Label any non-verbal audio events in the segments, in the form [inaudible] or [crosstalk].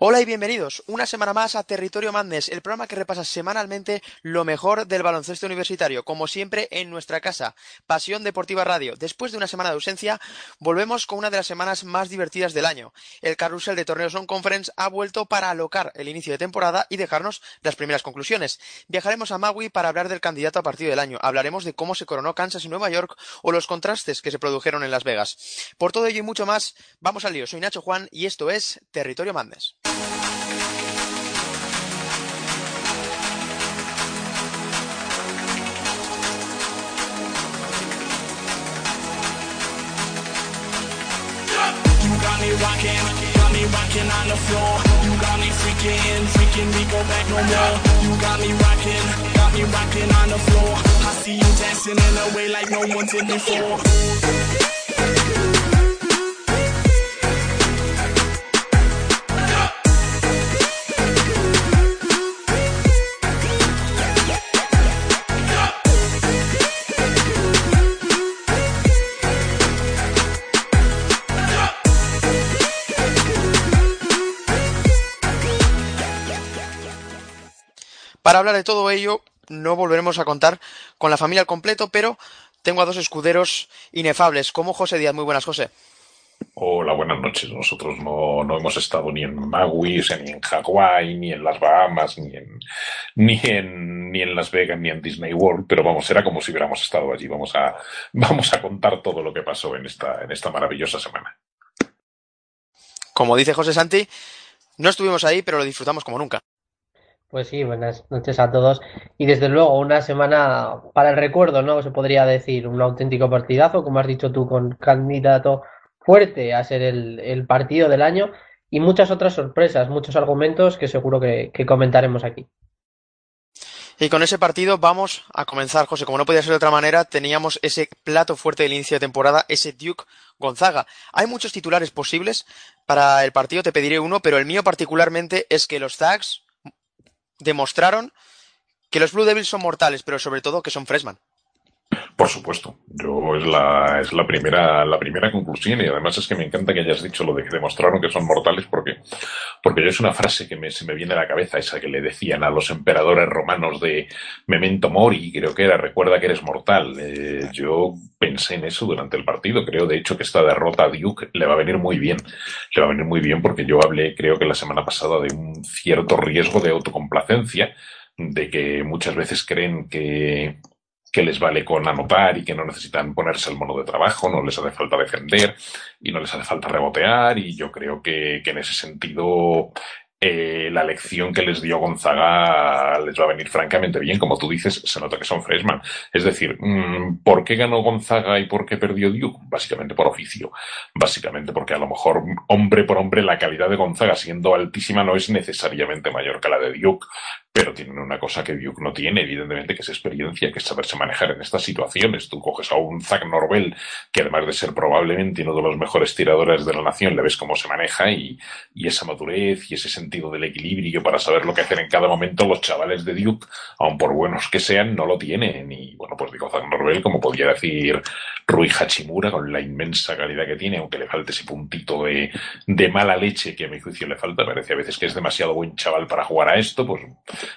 Hola y bienvenidos una semana más a Territorio Madness, el programa que repasa semanalmente lo mejor del baloncesto universitario, como siempre en nuestra casa, Pasión Deportiva Radio. Después de una semana de ausencia, volvemos con una de las semanas más divertidas del año. El carrusel de torneos on conference ha vuelto para alocar el inicio de temporada y dejarnos las primeras conclusiones. Viajaremos a Maui para hablar del candidato a partido del año. Hablaremos de cómo se coronó Kansas y Nueva York o los contrastes que se produjeron en Las Vegas. Por todo ello y mucho más, vamos al lío. Soy Nacho Juan y esto es Territorio Madness. Rocking on the floor. You got me freaking, freaking, we go back no more. You got me rocking, got me rocking on the floor. I see you dancing in a way like no one did before. Para hablar de todo ello, no volveremos a contar con la familia al completo, pero tengo a dos escuderos inefables, como José Díaz. Muy buenas, José. Hola, buenas noches. Nosotros no, no hemos estado ni en Maui, ni en Hawái, ni en las Bahamas, ni en, ni en, ni en Las Vegas, ni en Disney World, pero vamos, era como si hubiéramos estado allí. Vamos a, [laughs] vamos a contar todo lo que pasó en esta, en esta maravillosa semana. Como dice José Santi, no estuvimos ahí, pero lo disfrutamos como nunca. Pues sí, buenas noches a todos. Y desde luego, una semana para el recuerdo, ¿no? Se podría decir un auténtico partidazo, como has dicho tú, con candidato fuerte a ser el, el partido del año y muchas otras sorpresas, muchos argumentos que seguro que, que comentaremos aquí. Y con ese partido vamos a comenzar, José. Como no podía ser de otra manera, teníamos ese plato fuerte del inicio de temporada, ese Duke Gonzaga. Hay muchos titulares posibles para el partido, te pediré uno, pero el mío particularmente es que los Zags demostraron que los Blue Devils son mortales, pero sobre todo que son freshman. Por supuesto, yo es la, es la primera, la primera conclusión y además es que me encanta que hayas dicho lo de que demostraron que son mortales porque, porque yo es una frase que me, se me viene a la cabeza, esa que le decían a los emperadores romanos de Memento Mori, creo que era, recuerda que eres mortal. Eh, yo pensé en eso durante el partido, creo de hecho que esta derrota a Duke le va a venir muy bien, le va a venir muy bien porque yo hablé creo que la semana pasada de un cierto riesgo de autocomplacencia, de que muchas veces creen que que les vale con anotar y que no necesitan ponerse el mono de trabajo, no les hace falta defender y no les hace falta rebotear y yo creo que, en ese sentido eh, la lección que les dio Gonzaga les va a venir francamente bien. Como tú dices, se nota que son freshman. Es decir, mmm, ¿por qué ganó Gonzaga y por qué perdió Duke? Básicamente por oficio. Básicamente porque a lo mejor hombre por hombre la calidad de Gonzaga siendo altísima no es necesariamente mayor que la de Duke, pero tienen una cosa que Duke no tiene, evidentemente, que es experiencia, que es saberse manejar en estas situaciones. Tú coges a un Zach Norvell, que además de ser probablemente uno de los mejores tiradores de la nación, le ves cómo se maneja y, esa madurez y ese sentido del equilibrio para saber lo que hacer en cada momento, los chavales de Duke, aun por buenos que sean, no lo tienen. Y bueno, pues digo Zach Norvell, como podría decir Rui Hachimura, con la inmensa calidad que tiene, aunque le falte ese puntito de, de mala leche que a mi juicio le falta, parece a veces que es demasiado buen chaval para jugar a esto, pues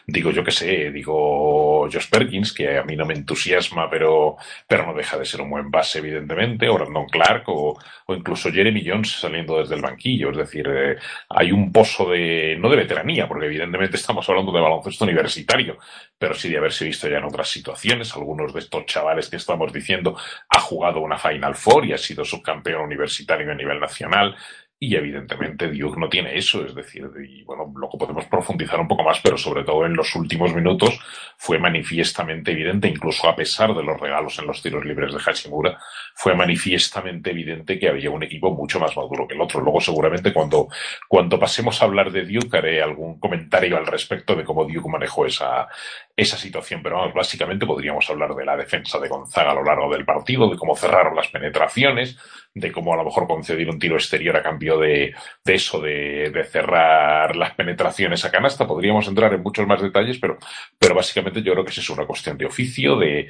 digo yo que sé, digo Josh Perkins, que a mí no me entusiasma, pero, pero no deja de ser un buen base, evidentemente, o Brandon Clark, o, o incluso Jeremy Jones saliendo desde el banquillo. Es decir, eh, hay un pozo de, no de veteranía, porque evidentemente estamos hablando de baloncesto universitario, pero sí de haberse visto ya en otras situaciones. Algunos de estos chavales que estamos diciendo ha jugado una Final Four y ha sido subcampeón universitario a nivel nacional y evidentemente Duke no tiene eso, es decir, y bueno, lo que podemos profundizar un poco más, pero sobre todo en los últimos minutos fue manifiestamente evidente, incluso a pesar de los regalos en los tiros libres de Hashimura, fue manifiestamente evidente que había un equipo mucho más maduro que el otro. Luego seguramente cuando, cuando pasemos a hablar de Duke haré algún comentario al respecto de cómo Duke manejó esa, esa situación, pero vamos, básicamente podríamos hablar de la defensa de Gonzaga a lo largo del partido, de cómo cerraron las penetraciones, de cómo a lo mejor conceder un tiro exterior a cambio de, eso, de, cerrar las penetraciones a canasta. Podríamos entrar en muchos más detalles, pero, pero básicamente yo creo que es una cuestión de oficio, de,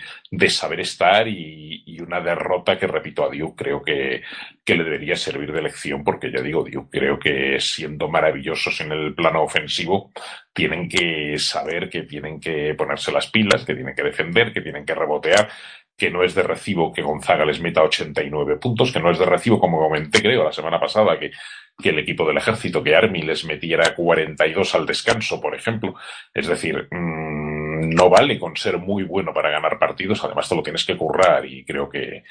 saber estar y, y, una derrota que, repito, a Duke creo que, que le debería servir de lección, porque ya digo, Duke creo que siendo maravillosos en el plano ofensivo, tienen que saber que tienen que ponerse las pilas, que tienen que defender, que tienen que rebotear, que no es de recibo que Gonzaga les meta 89 puntos, que no es de recibo, como comenté, creo, la semana pasada, que, que el equipo del ejército, que Army les metiera 42 al descanso, por ejemplo. Es decir, mmm, no vale con ser muy bueno para ganar partidos, además te lo tienes que currar y creo que,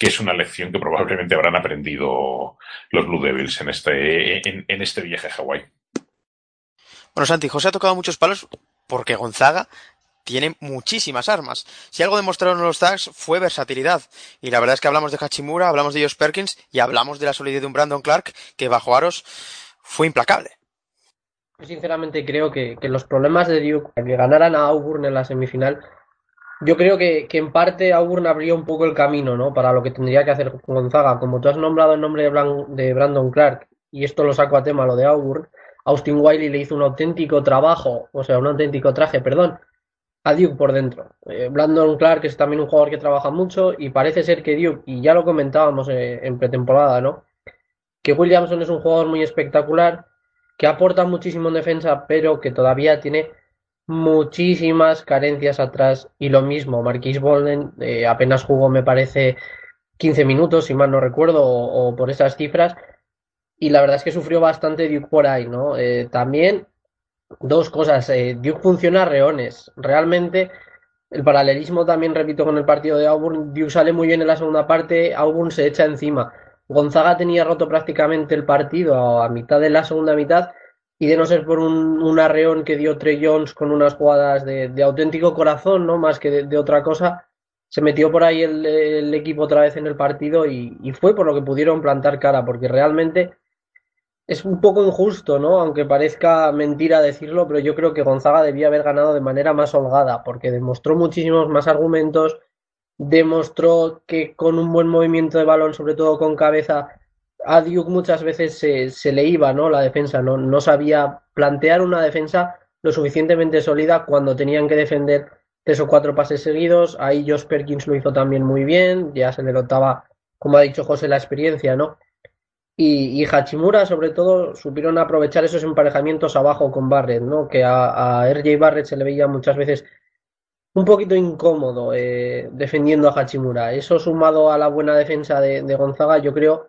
que es una lección que probablemente habrán aprendido los Blue Devils en este, en, en este viaje a Hawái. Bueno, Santi, José ha tocado muchos palos porque Gonzaga tiene muchísimas armas. Si algo demostraron los Zags fue versatilidad. Y la verdad es que hablamos de Hachimura, hablamos de Josh Perkins y hablamos de la solidez de un Brandon Clark que bajo aros fue implacable. Sinceramente creo que, que los problemas de Duke, que ganaran a Auburn en la semifinal, yo creo que, que, en parte Auburn abrió un poco el camino ¿no? para lo que tendría que hacer Gonzaga. Como tú has nombrado el nombre de, de Brandon Clark, y esto lo saco a tema, lo de Auburn, Austin Wiley le hizo un auténtico trabajo, o sea, un auténtico traje, perdón, a Duke por dentro. Eh, Brandon Clark es también un jugador que trabaja mucho y parece ser que Duke, y ya lo comentábamos eh, en pretemporada, ¿no? Que Williamson es un jugador muy espectacular, que aporta muchísimo en defensa, pero que todavía tiene muchísimas carencias atrás. Y lo mismo, Marquis Bolden eh, apenas jugó, me parece, 15 minutos, si mal no recuerdo, o, por esas cifras. Y la verdad es que sufrió bastante Duke por ahí, ¿no? Eh, también dos cosas. Eh, Duke funciona a reones. Realmente, el paralelismo también, repito, con el partido de Auburn. Duke sale muy bien en la segunda parte, Auburn se echa encima. Gonzaga tenía roto prácticamente el partido a mitad de la segunda mitad. Y de no ser por un, arreón que dio Trey Jones con unas jugadas de, auténtico corazón, ¿no? Más que de, otra cosa, se metió por ahí el, el equipo otra vez en el partido y, y, fue por lo que pudieron plantar cara, porque realmente es un poco injusto, ¿no? Aunque parezca mentira decirlo, pero yo creo que Gonzaga debía haber ganado de manera más holgada, porque demostró muchísimos más argumentos, demostró que con un buen movimiento de balón, sobre todo con cabeza, a Duke muchas veces se, le iba, ¿no? La defensa, ¿no? No sabía plantear una defensa lo suficientemente sólida cuando tenían que defender tres o cuatro pases seguidos. Ahí Josh Perkins lo hizo también muy bien, ya se le notaba, como ha dicho José, la experiencia, ¿no? Y, y, Hachimura, sobre todo, supieron aprovechar esos emparejamientos abajo con Barrett, ¿no? Que a, RJ Barrett se le veía muchas veces un poquito incómodo eh, defendiendo a Hachimura. Eso sumado a la buena defensa de, de, Gonzaga, yo creo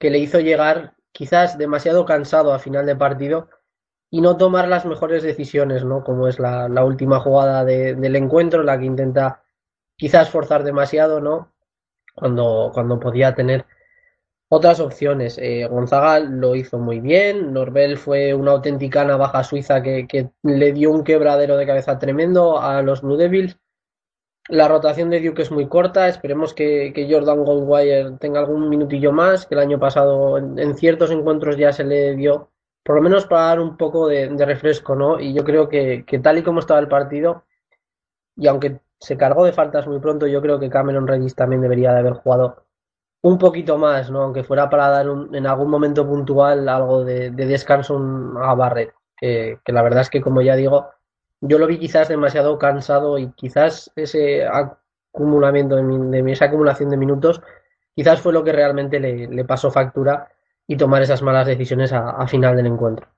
que le hizo llegar quizás demasiado cansado a final de partido y no tomar las mejores decisiones, ¿no? Como es la, última jugada de, del encuentro, la que intenta quizás forzar demasiado, ¿no? Cuando, cuando podía tener otras opciones. Eh, Gonzaga lo hizo muy bien. Norbel fue una auténtica navaja suiza que, que, le dio un quebradero de cabeza tremendo a los Blue Devils. La rotación de Duke es muy corta. Esperemos que, Jordan Goldwire tenga algún minutillo más. Que el año pasado en, en, ciertos encuentros ya se le dio, por lo menos para dar un poco de, refresco, ¿no? Y yo creo que, que, tal y como estaba el partido, y aunque se cargó de faltas muy pronto, yo creo que Cameron Regis también debería de haber jugado un poquito más, ¿no? Aunque fuera para dar un, en algún momento puntual algo de, de descanso a Barrett, que, que, la verdad es que como ya digo, yo lo vi quizás demasiado cansado y quizás ese acumulamiento de, mi, de esa acumulación de minutos quizás fue lo que realmente le, pasó factura y tomar esas malas decisiones a, a final del encuentro.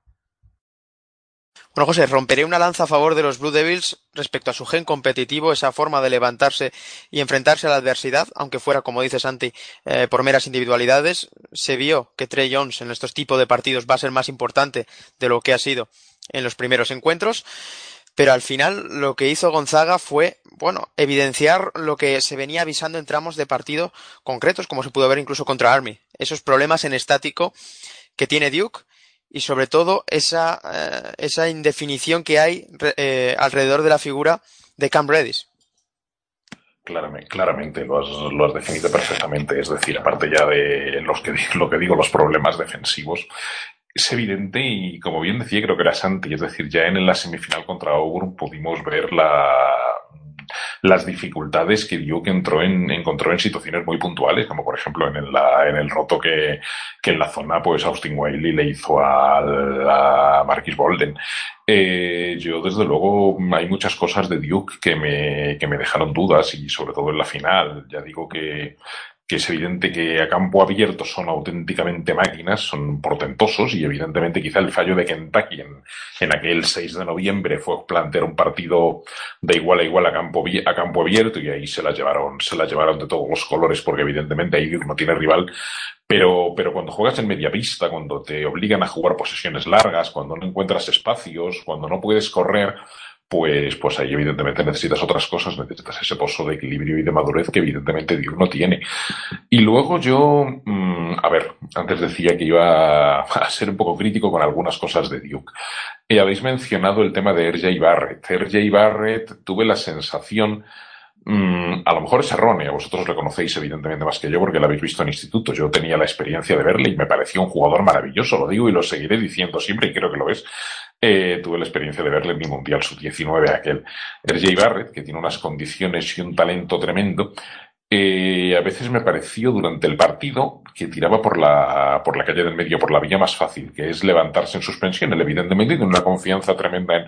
Bueno, José, romperé una lanza a favor de los Blue Devils respecto a su gen competitivo, esa forma de levantarse y enfrentarse a la adversidad, aunque fuera, como dice Santi, eh, por meras individualidades. Se vio que Trey Jones en estos tipos de partidos va a ser más importante de lo que ha sido en los primeros encuentros. Pero al final lo que hizo Gonzaga fue, bueno, evidenciar lo que se venía avisando en tramos de partido concretos, como se pudo ver incluso contra Army. Esos problemas en estático que tiene Duke y sobre todo esa, eh, esa indefinición que hay eh, alrededor de la figura de Cam Reddish. Claramente, claramente lo, has, lo has definido perfectamente. Es decir, aparte ya de lo que digo, los problemas defensivos, es evidente y como bien decía, creo que era Santi, es decir, ya en la semifinal contra Auburn pudimos ver la, las dificultades que Duke entró en, encontró en situaciones muy puntuales, como por ejemplo en el, roto que, en la zona pues Austin Wiley le hizo a, Marquis Bolden. Eh, yo desde luego hay muchas cosas de Duke que me dejaron dudas y sobre todo en la final. Ya digo que que es evidente que a campo abierto son auténticamente máquinas, son portentosos y evidentemente quizá el fallo de Kentucky en, en aquel 6 de noviembre fue plantear un partido de igual a igual a campo, a campo abierto y ahí se la llevaron, se la llevaron de todos los colores porque evidentemente ahí no tiene rival. Pero, pero cuando juegas en media pista, cuando te obligan a jugar posesiones largas, cuando no encuentras espacios, cuando no puedes correr, pues, pues ahí evidentemente necesitas otras cosas, necesitas ese pozo de equilibrio y de madurez que evidentemente Duke no tiene. Y luego yo, mmm, a ver, antes decía que iba [laughs] a ser un poco crítico con algunas cosas de Duke. Y habéis mencionado el tema de RJ Barrett. RJ Barrett tuve la sensación Mm, a lo mejor es errónea, vosotros lo conocéis evidentemente más que yo porque lo habéis visto en instituto. Yo tenía la experiencia de verle y me pareció un jugador maravilloso, lo digo y lo seguiré diciendo siempre y creo que lo es. Eh, tuve la experiencia de verle en mi Mundial Sub-19, aquel RJ Barrett, que tiene unas condiciones y un talento tremendo. Eh, a veces me pareció durante el partido que tiraba por la, por la calle del medio, por la vía más fácil, que es levantarse en suspensión. Él evidentemente tiene una confianza tremenda en,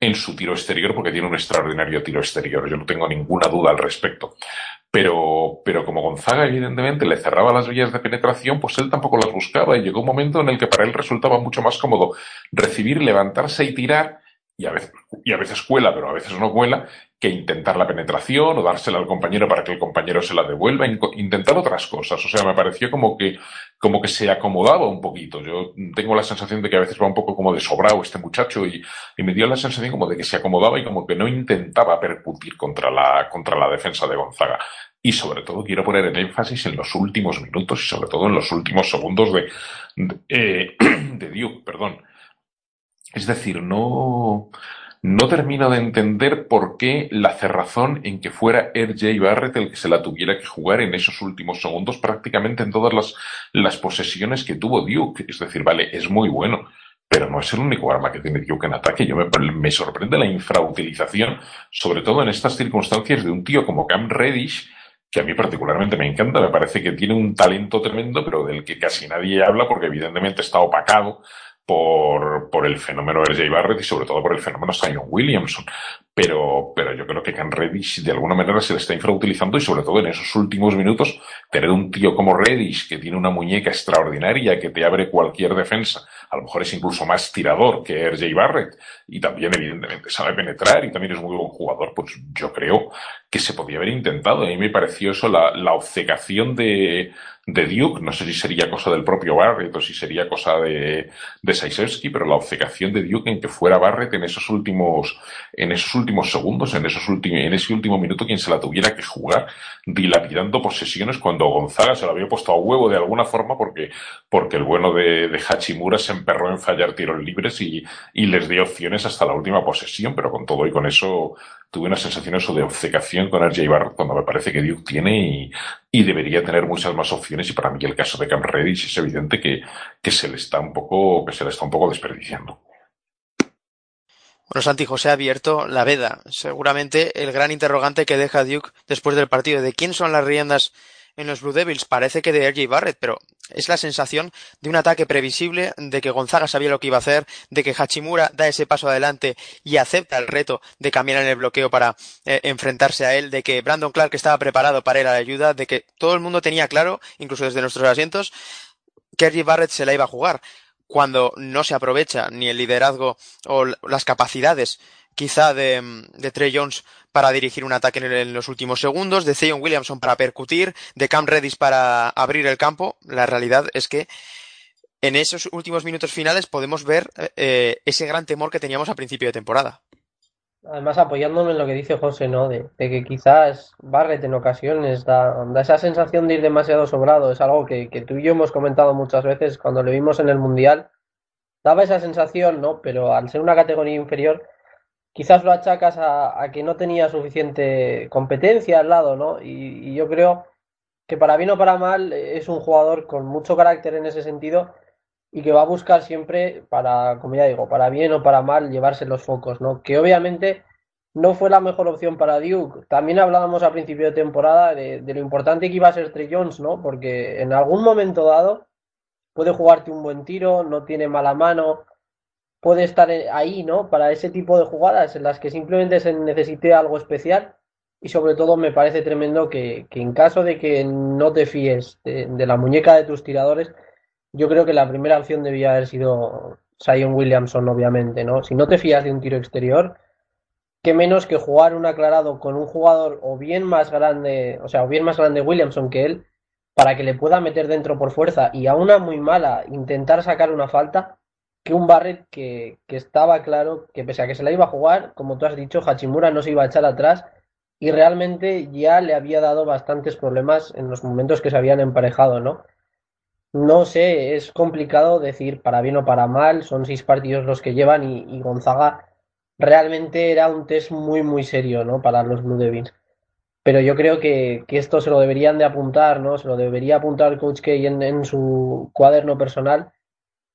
en su tiro exterior porque tiene un extraordinario tiro exterior. Yo no tengo ninguna duda al respecto. Pero, pero como Gonzaga evidentemente le cerraba las vías de penetración, pues él tampoco las buscaba y llegó un momento en el que para él resultaba mucho más cómodo recibir, levantarse y tirar y a veces, y a veces cuela, pero a veces no cuela, que intentar la penetración o dársela al compañero para que el compañero se la devuelva, intentar otras cosas. O sea, me pareció como que, como que se acomodaba un poquito. Yo tengo la sensación de que a veces va un poco como de sobrado este muchacho y, me dio la sensación como de que se acomodaba y como que no intentaba percutir contra la, contra la defensa de Gonzaga. Y sobre todo quiero poner el énfasis en los últimos minutos y sobre todo en los últimos segundos de, de, eh, [clears throat] de Duke, perdón es decir, no, no termino de entender por qué la cerrazón en que fuera RJ Barrett el que se la tuviera que jugar en esos últimos segundos prácticamente en todas las, las posesiones que tuvo Duke. Es decir, vale, es muy bueno, pero no es el único arma que tiene Duke en ataque. Yo me, me sorprende la infrautilización, sobre todo en estas circunstancias de un tío como Cam Reddish, que a mí particularmente me encanta, me parece que tiene un talento tremendo, pero del que casi nadie habla porque evidentemente está opacado por, por el fenómeno de Barrett y sobre todo por el fenómeno Zion Williamson. Pero, pero yo creo que Ken Reddish de alguna manera se le está infrautilizando y sobre todo en esos últimos minutos tener un tío como Reddish que tiene una muñeca extraordinaria que te abre cualquier defensa. A lo mejor es incluso más tirador que RJ Barrett y también evidentemente sabe penetrar y también es muy buen jugador. Pues yo creo que se podía haber intentado. A mí me pareció eso la, la obcecación de, de Duke, no sé si sería cosa del propio Barrett o si sería cosa de, de Saisevsky, pero la obcecación de Duke en que fuera Barrett en esos últimos, en esos últimos segundos, en esos últimos, en ese último minuto quien se la tuviera que jugar, dilapidando posesiones cuando Gonzaga se la había puesto a huevo de alguna forma porque, porque el bueno de, de Hachimura se emperró en fallar tiros libres y, y les dio opciones hasta la última posesión, pero con todo y con eso tuve una sensación eso de obcecación con RJ Barrett cuando me parece que Duke tiene y, y, debería tener muchas más opciones y para mí el caso de Cam Reddish es evidente que, que se le está un poco, que se le está un poco desperdiciando. Bueno, Santi José ha abierto la veda. Seguramente el gran interrogante que deja Duke después del partido de quién son las riendas en los Blue Devils parece que de RJ Barrett, pero es la sensación de un ataque previsible, de que Gonzaga sabía lo que iba a hacer, de que Hachimura da ese paso adelante y acepta el reto de cambiar en el bloqueo para eh, enfrentarse a él, de que Brandon Clark estaba preparado para ir a la ayuda, de que todo el mundo tenía claro, incluso desde nuestros asientos, que RJ Barrett se la iba a jugar. Cuando no se aprovecha ni el liderazgo o las capacidades quizá de, de Trey Jones para dirigir un ataque en, los últimos segundos, de Zion Williamson para percutir, de Cam Reddish para abrir el campo. La realidad es que en esos últimos minutos finales podemos ver eh, ese gran temor que teníamos a principio de temporada. Además, apoyándome en lo que dice José, ¿no? De, que quizás Barrett en ocasiones da, da, esa sensación de ir demasiado sobrado. Es algo que, que, tú y yo hemos comentado muchas veces cuando lo vimos en el Mundial. Daba esa sensación, ¿no? Pero al ser una categoría inferior, quizás lo achacas a, que no tenía suficiente competencia al lado, ¿no? Y, y yo creo que para bien o para mal es un jugador con mucho carácter en ese sentido y que va a buscar siempre para, como ya digo, para bien o para mal, llevarse los focos, ¿no? Que obviamente no fue la mejor opción para Duke. También hablábamos a principio de temporada de, lo importante que iba a ser Trey Jones, ¿no? Porque en algún momento dado puede jugarte un buen tiro, no tiene mala mano, puede estar ahí, ¿no? Para ese tipo de jugadas en las que simplemente se necesite algo especial. Y sobre todo me parece tremendo que, en caso de que no te fíes de la muñeca de tus tiradores, yo creo que la primera opción debía haber sido Sion Williamson, obviamente, ¿no? Si no te fías de un tiro exterior, qué menos que jugar un aclarado con un jugador o bien más grande, o sea, o bien más grande Williamson que él, para que le pueda meter dentro por fuerza y a una muy mala intentar sacar una falta, que un Barrett que, que estaba claro que pese a que se la iba a jugar, como tú has dicho, Hachimura no se iba a echar atrás y realmente ya le había dado bastantes problemas en los momentos que se habían emparejado, ¿no? No sé, es complicado decir para bien o para mal, son seis partidos los que llevan y, Gonzaga realmente era un test muy muy serio, ¿no? Para los Blue Devils. Pero yo creo que, esto se lo deberían de apuntar, ¿no? Se lo debería apuntar el Coach K en, su cuaderno personal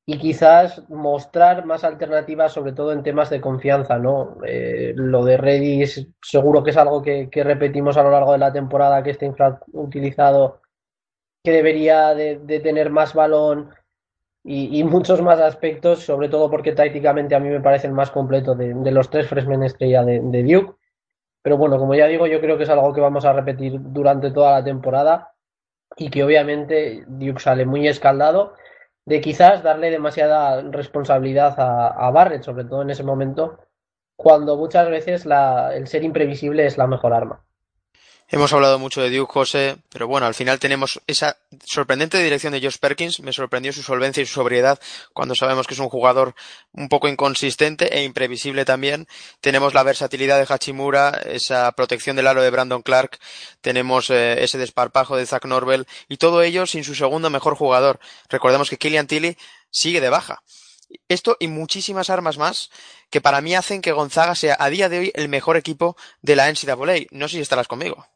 y quizás mostrar más alternativas, sobre todo en temas de confianza, ¿no? Eh, lo de Redis seguro que es algo que, que, repetimos a lo largo de la temporada, que está infrautilizado que debería de, tener más balón y, muchos más aspectos, sobre todo porque tácticamente a mí me parece el más completo de, los tres freshmen estrella de, Duke. Pero bueno, como ya digo, yo creo que es algo que vamos a repetir durante toda la temporada y que obviamente Duke sale muy escaldado de quizás darle demasiada responsabilidad a, Barrett, sobre todo en ese momento, cuando muchas veces el ser imprevisible es la mejor arma. Hemos hablado mucho de Duke José, pero bueno, al final tenemos esa sorprendente dirección de Josh Perkins. Me sorprendió su solvencia y su sobriedad cuando sabemos que es un jugador un poco inconsistente e imprevisible también. Tenemos la versatilidad de Hachimura, esa protección del aro de Brandon Clark, tenemos eh, ese desparpajo de Zach Norvell y todo ello sin su segundo mejor jugador. Recordemos que Killian Tilly sigue de baja. Esto y muchísimas armas más que para mí hacen que Gonzaga sea a día de hoy el mejor equipo de la NCAA. No sé si estarás conmigo.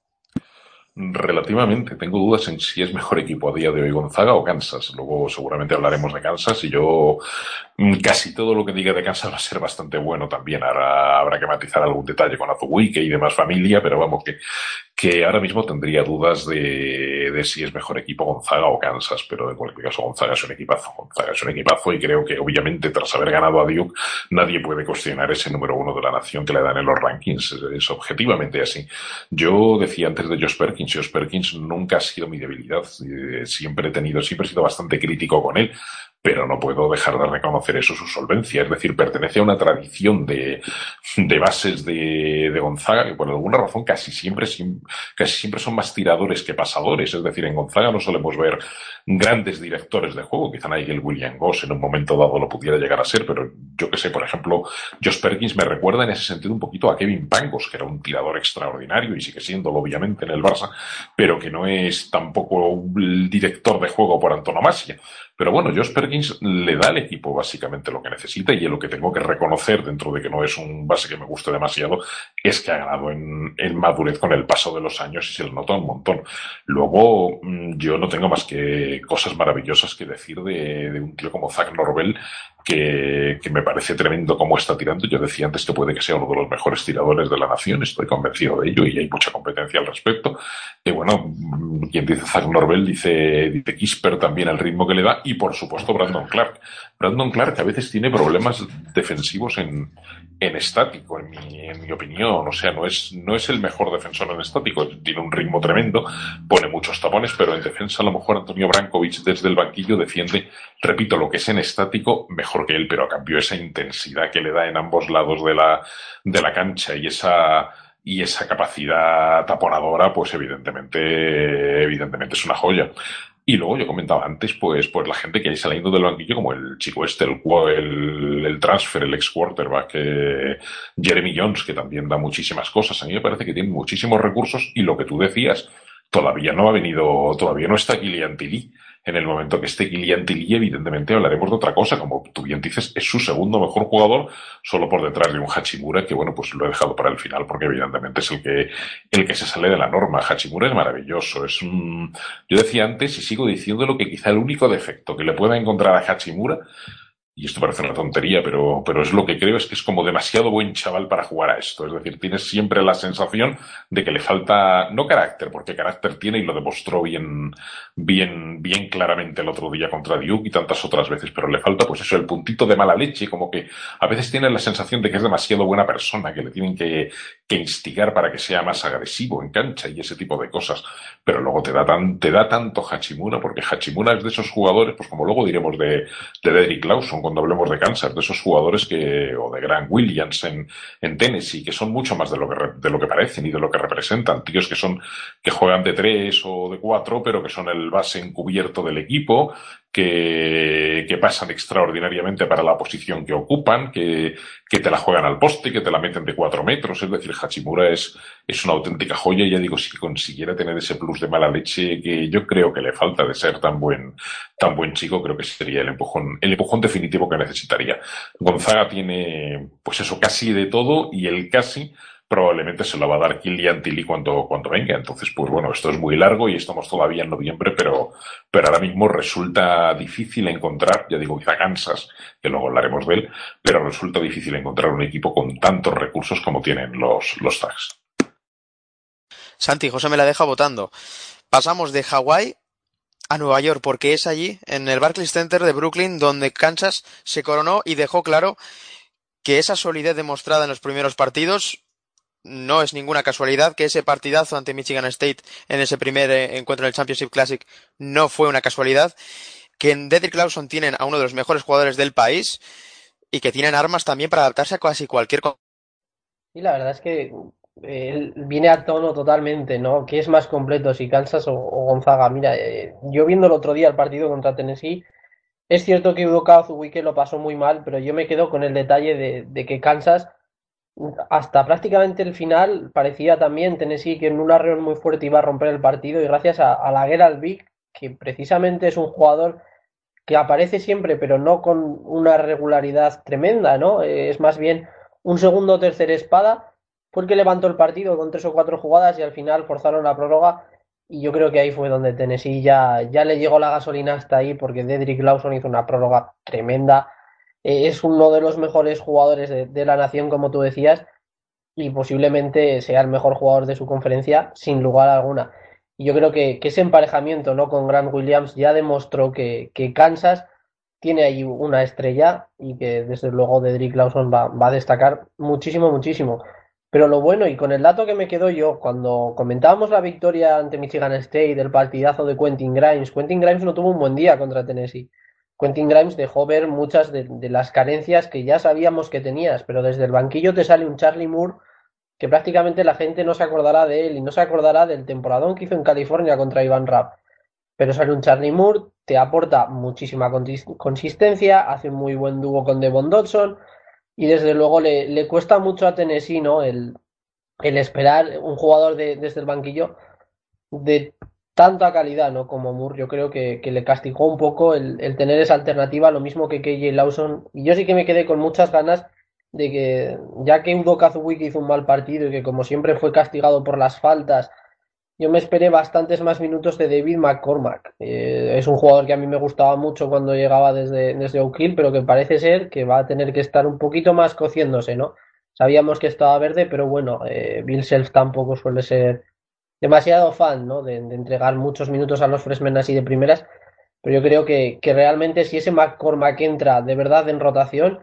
Relativamente, tengo dudas en si es mejor equipo a día de hoy Gonzaga o Kansas. Luego seguramente hablaremos de Kansas y yo mm, casi todo lo que diga de Kansas va a ser bastante bueno también. Ahora habrá que matizar algún detalle con Azubuike y demás familia, pero vamos que, que ahora mismo tendría dudas de, de si es mejor equipo Gonzaga o Kansas, pero en cualquier caso Gonzaga es un equipazo. Gonzaga es un equipazo y creo que obviamente tras haber ganado a Duke nadie puede cuestionar ese número uno de la nación que le dan en los rankings. Es, objetivamente así. Yo decía antes de Josh Perkins Josh Perkins nunca ha sido mi debilidad. Eh, siempre he tenido, siempre he sido bastante crítico con él, pero no puedo dejar de reconocer eso, su solvencia. Es decir, pertenece a una tradición de, de bases de, Gonzaga que por alguna razón casi siempre, casi siempre son más tiradores que pasadores. Es decir, en Gonzaga no solemos ver grandes directores de juego. Quizá Nigel William Goss en un momento dado lo pudiera llegar a ser, pero yo que sé, por ejemplo, Josh Perkins me recuerda en ese sentido un poquito a Kevin Pangos, que era un tirador extraordinario y sigue siéndolo obviamente en el Barça, pero que no es tampoco el director de juego por antonomasia. Pero bueno, Josh Perkins le da al equipo básicamente lo que necesita y lo que tengo que reconocer dentro de que no es un base que me guste demasiado es que ha ganado en, madurez con el paso de los años y se lo nota un montón. Luego, mm, yo no tengo más que cosas maravillosas que decir de, de un tío como Zach Norvell que, me parece tremendo cómo está tirando. Yo decía antes que puede que sea uno de los mejores tiradores de la nación, estoy convencido de ello y hay mucha competencia al respecto. Y bueno, quien dice Zach Norvell dice, dice Kisper también al ritmo que le da y por supuesto Brandon Clark. Brandon Clark a veces tiene problemas defensivos en, en estático, en mi, en mi opinión. O sea, no es, no es el mejor defensor en estático. Tiene un ritmo tremendo, pone muchos tapones, pero en defensa a lo mejor Antonio Brankovic desde el banquillo defiende, repito, lo que es en estático mejor que él, pero a cambio esa intensidad que le da en ambos lados de la, de la cancha y esa, y esa capacidad taponadora, pues evidentemente, evidentemente es una joya. Y luego yo comentaba antes, pues, pues la gente que hay saliendo del banquillo, como el chico este, el, el, transfer, el ex quarterback, Jeremy Jones, que también da muchísimas cosas. A mí me parece que tiene muchísimos recursos y lo que tú decías, todavía no ha venido, todavía no está Gillian Tilly en el momento que esté Kylian Tilly, evidentemente hablaremos de otra cosa. Como tú bien dices, es su segundo mejor jugador, solo por detrás de un Hachimura, que bueno, pues lo he dejado para el final, porque evidentemente es el que, el que se sale de la norma. Hachimura es maravilloso, es un, yo decía antes y sigo diciendo lo que quizá el único defecto que le pueda encontrar a Hachimura y esto parece una tontería, pero, pero es lo que creo, es que es como demasiado buen chaval para jugar a esto. Es decir, tienes siempre la sensación de que le falta, no carácter, porque carácter tiene y lo demostró bien, bien, bien claramente el otro día contra Duke y tantas otras veces, pero le falta pues eso, el puntito de mala leche, como que a veces tiene la sensación de que es demasiado buena persona, que le tienen que, que instigar para que sea más agresivo en cancha y ese tipo de cosas. Pero luego te da tan, te da tanto Hachimura, porque Hachimura es de esos jugadores, pues como luego diremos de, de Derrick Lawson, cuando hablemos de Kansas, de esos jugadores que, o de Grant Williams en, en Tennessee, que son mucho más de lo que, de lo que parecen y de lo que representan. Tíos que son, que juegan de tres o de cuatro, pero que son el base encubierto del equipo, que, que, pasan extraordinariamente para la posición que ocupan, que, que, te la juegan al poste, que te la meten de cuatro metros. Es decir, Hachimura es, es una auténtica joya. Y ya digo, si consiguiera tener ese plus de mala leche que yo creo que le falta de ser tan buen, tan buen chico, creo que sería el empujón, el empujón definitivo que necesitaría. Gonzaga tiene, pues eso, casi de todo y el casi probablemente se lo va a dar Kilian Tilly cuando, cuando venga. Entonces, pues bueno, esto es muy largo y estamos todavía en noviembre, pero, pero ahora mismo resulta difícil encontrar, ya digo, quizá Kansas, que luego hablaremos de él, pero resulta difícil encontrar un equipo con tantos recursos como tienen los, los Tags. Santi, José me la deja votando. Pasamos de Hawái a Nueva York, porque es allí, en el Barclays Center de Brooklyn, donde Kansas se coronó y dejó claro que esa solidez demostrada en los primeros partidos no es ninguna casualidad que ese partidazo ante Michigan State en ese primer eh, encuentro en el Championship Classic no fue una casualidad, que en Dedrick Lawson tienen a uno de los mejores jugadores del país y que tienen armas también para adaptarse a casi cualquier. Y la verdad es que eh, viene a tono totalmente, ¿no? ¿Qué es más completo, si Kansas o, o Gonzaga? Mira, eh, yo viendo el otro día el partido contra Tennessee, es cierto que Udoka Azubuike lo pasó muy mal, pero yo me quedo con el detalle de, de que Kansas hasta prácticamente el final parecía también Tennessee que en un arreón muy fuerte iba a romper el partido y gracias a, a la guerra al Big, que precisamente es un jugador que aparece siempre pero no con una regularidad tremenda, ¿no? Eh, es más bien un segundo o tercer espada, porque levantó el partido con tres o cuatro jugadas y al final forzaron la prórroga y yo creo que ahí fue donde Tennessee ya, ya le llegó la gasolina hasta ahí porque Dedrick Lawson hizo una prórroga tremenda eh, es uno de los mejores jugadores de, la nación, como tú decías, y posiblemente sea el mejor jugador de su conferencia, sin lugar alguna. Y yo creo que, ese emparejamiento ¿no? con Grant Williams ya demostró que, que, Kansas tiene ahí una estrella y que desde luego Dedrick Lawson va, va a destacar muchísimo, muchísimo. Pero lo bueno, y con el dato que me quedo yo, cuando comentábamos la victoria ante Michigan State, del partidazo de Quentin Grimes, Quentin Grimes no tuvo un buen día contra Tennessee. Quentin Grimes dejó ver muchas de, las carencias que ya sabíamos que tenías, pero desde el banquillo te sale un Charlie Moore que prácticamente la gente no se acordará de él y no se acordará del temporadón que hizo en California contra Ivan Rapp. Pero sale un Charlie Moore, te aporta muchísima consistencia, hace un muy buen dúo con Devon Dodson y desde luego le, le cuesta mucho a Tennessee ¿no? el, el esperar un jugador de, desde el banquillo de tanta calidad, ¿no? Como Moore, yo creo que, le castigó un poco el, el, tener esa alternativa, lo mismo que KJ Lawson. Y yo sí que me quedé con muchas ganas de que, ya que Udo Kazuwiki hizo un mal partido y que como siempre fue castigado por las faltas, yo me esperé bastantes más minutos de David McCormack. Eh, es un jugador que a mí me gustaba mucho cuando llegaba desde, desde Oak Hill, pero que parece ser que va a tener que estar un poquito más cociéndose, ¿no? Sabíamos que estaba verde, pero bueno, eh, Bill Self tampoco suele ser demasiado fan ¿no? de, entregar muchos minutos a los freshmen así de primeras, pero yo creo que, que, realmente si ese McCormack entra de verdad en rotación,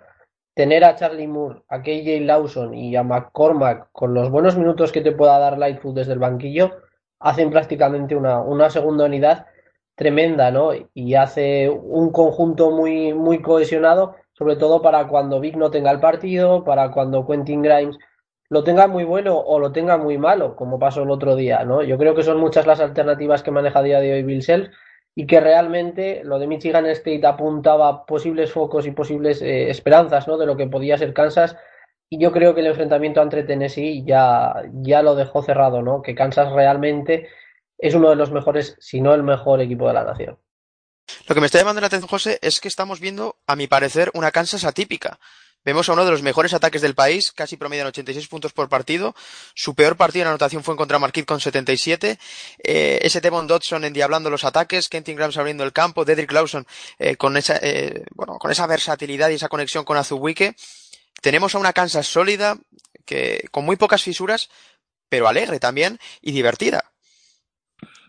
tener a Charlie Moore, a KJ Lawson y a McCormack con los buenos minutos que te pueda dar Lightfoot desde el banquillo, hacen prácticamente una, una segunda unidad tremenda, ¿no? Y hace un conjunto muy, muy cohesionado, sobre todo para cuando Vic no tenga el partido, para cuando Quentin Grimes lo tenga muy bueno o lo tenga muy malo, como pasó el otro día, ¿no? Yo creo que son muchas las alternativas que maneja a día de hoy Bill Self y que realmente lo de Michigan State apuntaba posibles focos y posibles eh, esperanzas ¿no? de lo que podía ser Kansas. Y yo creo que el enfrentamiento entre Tennessee ya, ya lo dejó cerrado, ¿no? Que Kansas realmente es uno de los mejores, si no el mejor equipo de la nación. Lo que me está llamando la atención, José, es que estamos viendo, a mi parecer, una Kansas atípica. Vemos a uno de los mejores ataques del país, casi promedian 86 puntos por partido. Su peor partido en anotación fue en contra Marquis con 77. Eh, ese Devon Dodson endiablando los ataques, Kentin Grams abriendo el campo, Dedrick Lawson eh, con, esa, eh, bueno, con esa versatilidad y esa conexión con Azubuike. Tenemos a una Kansas sólida, que, con muy pocas fisuras, pero alegre también y divertida.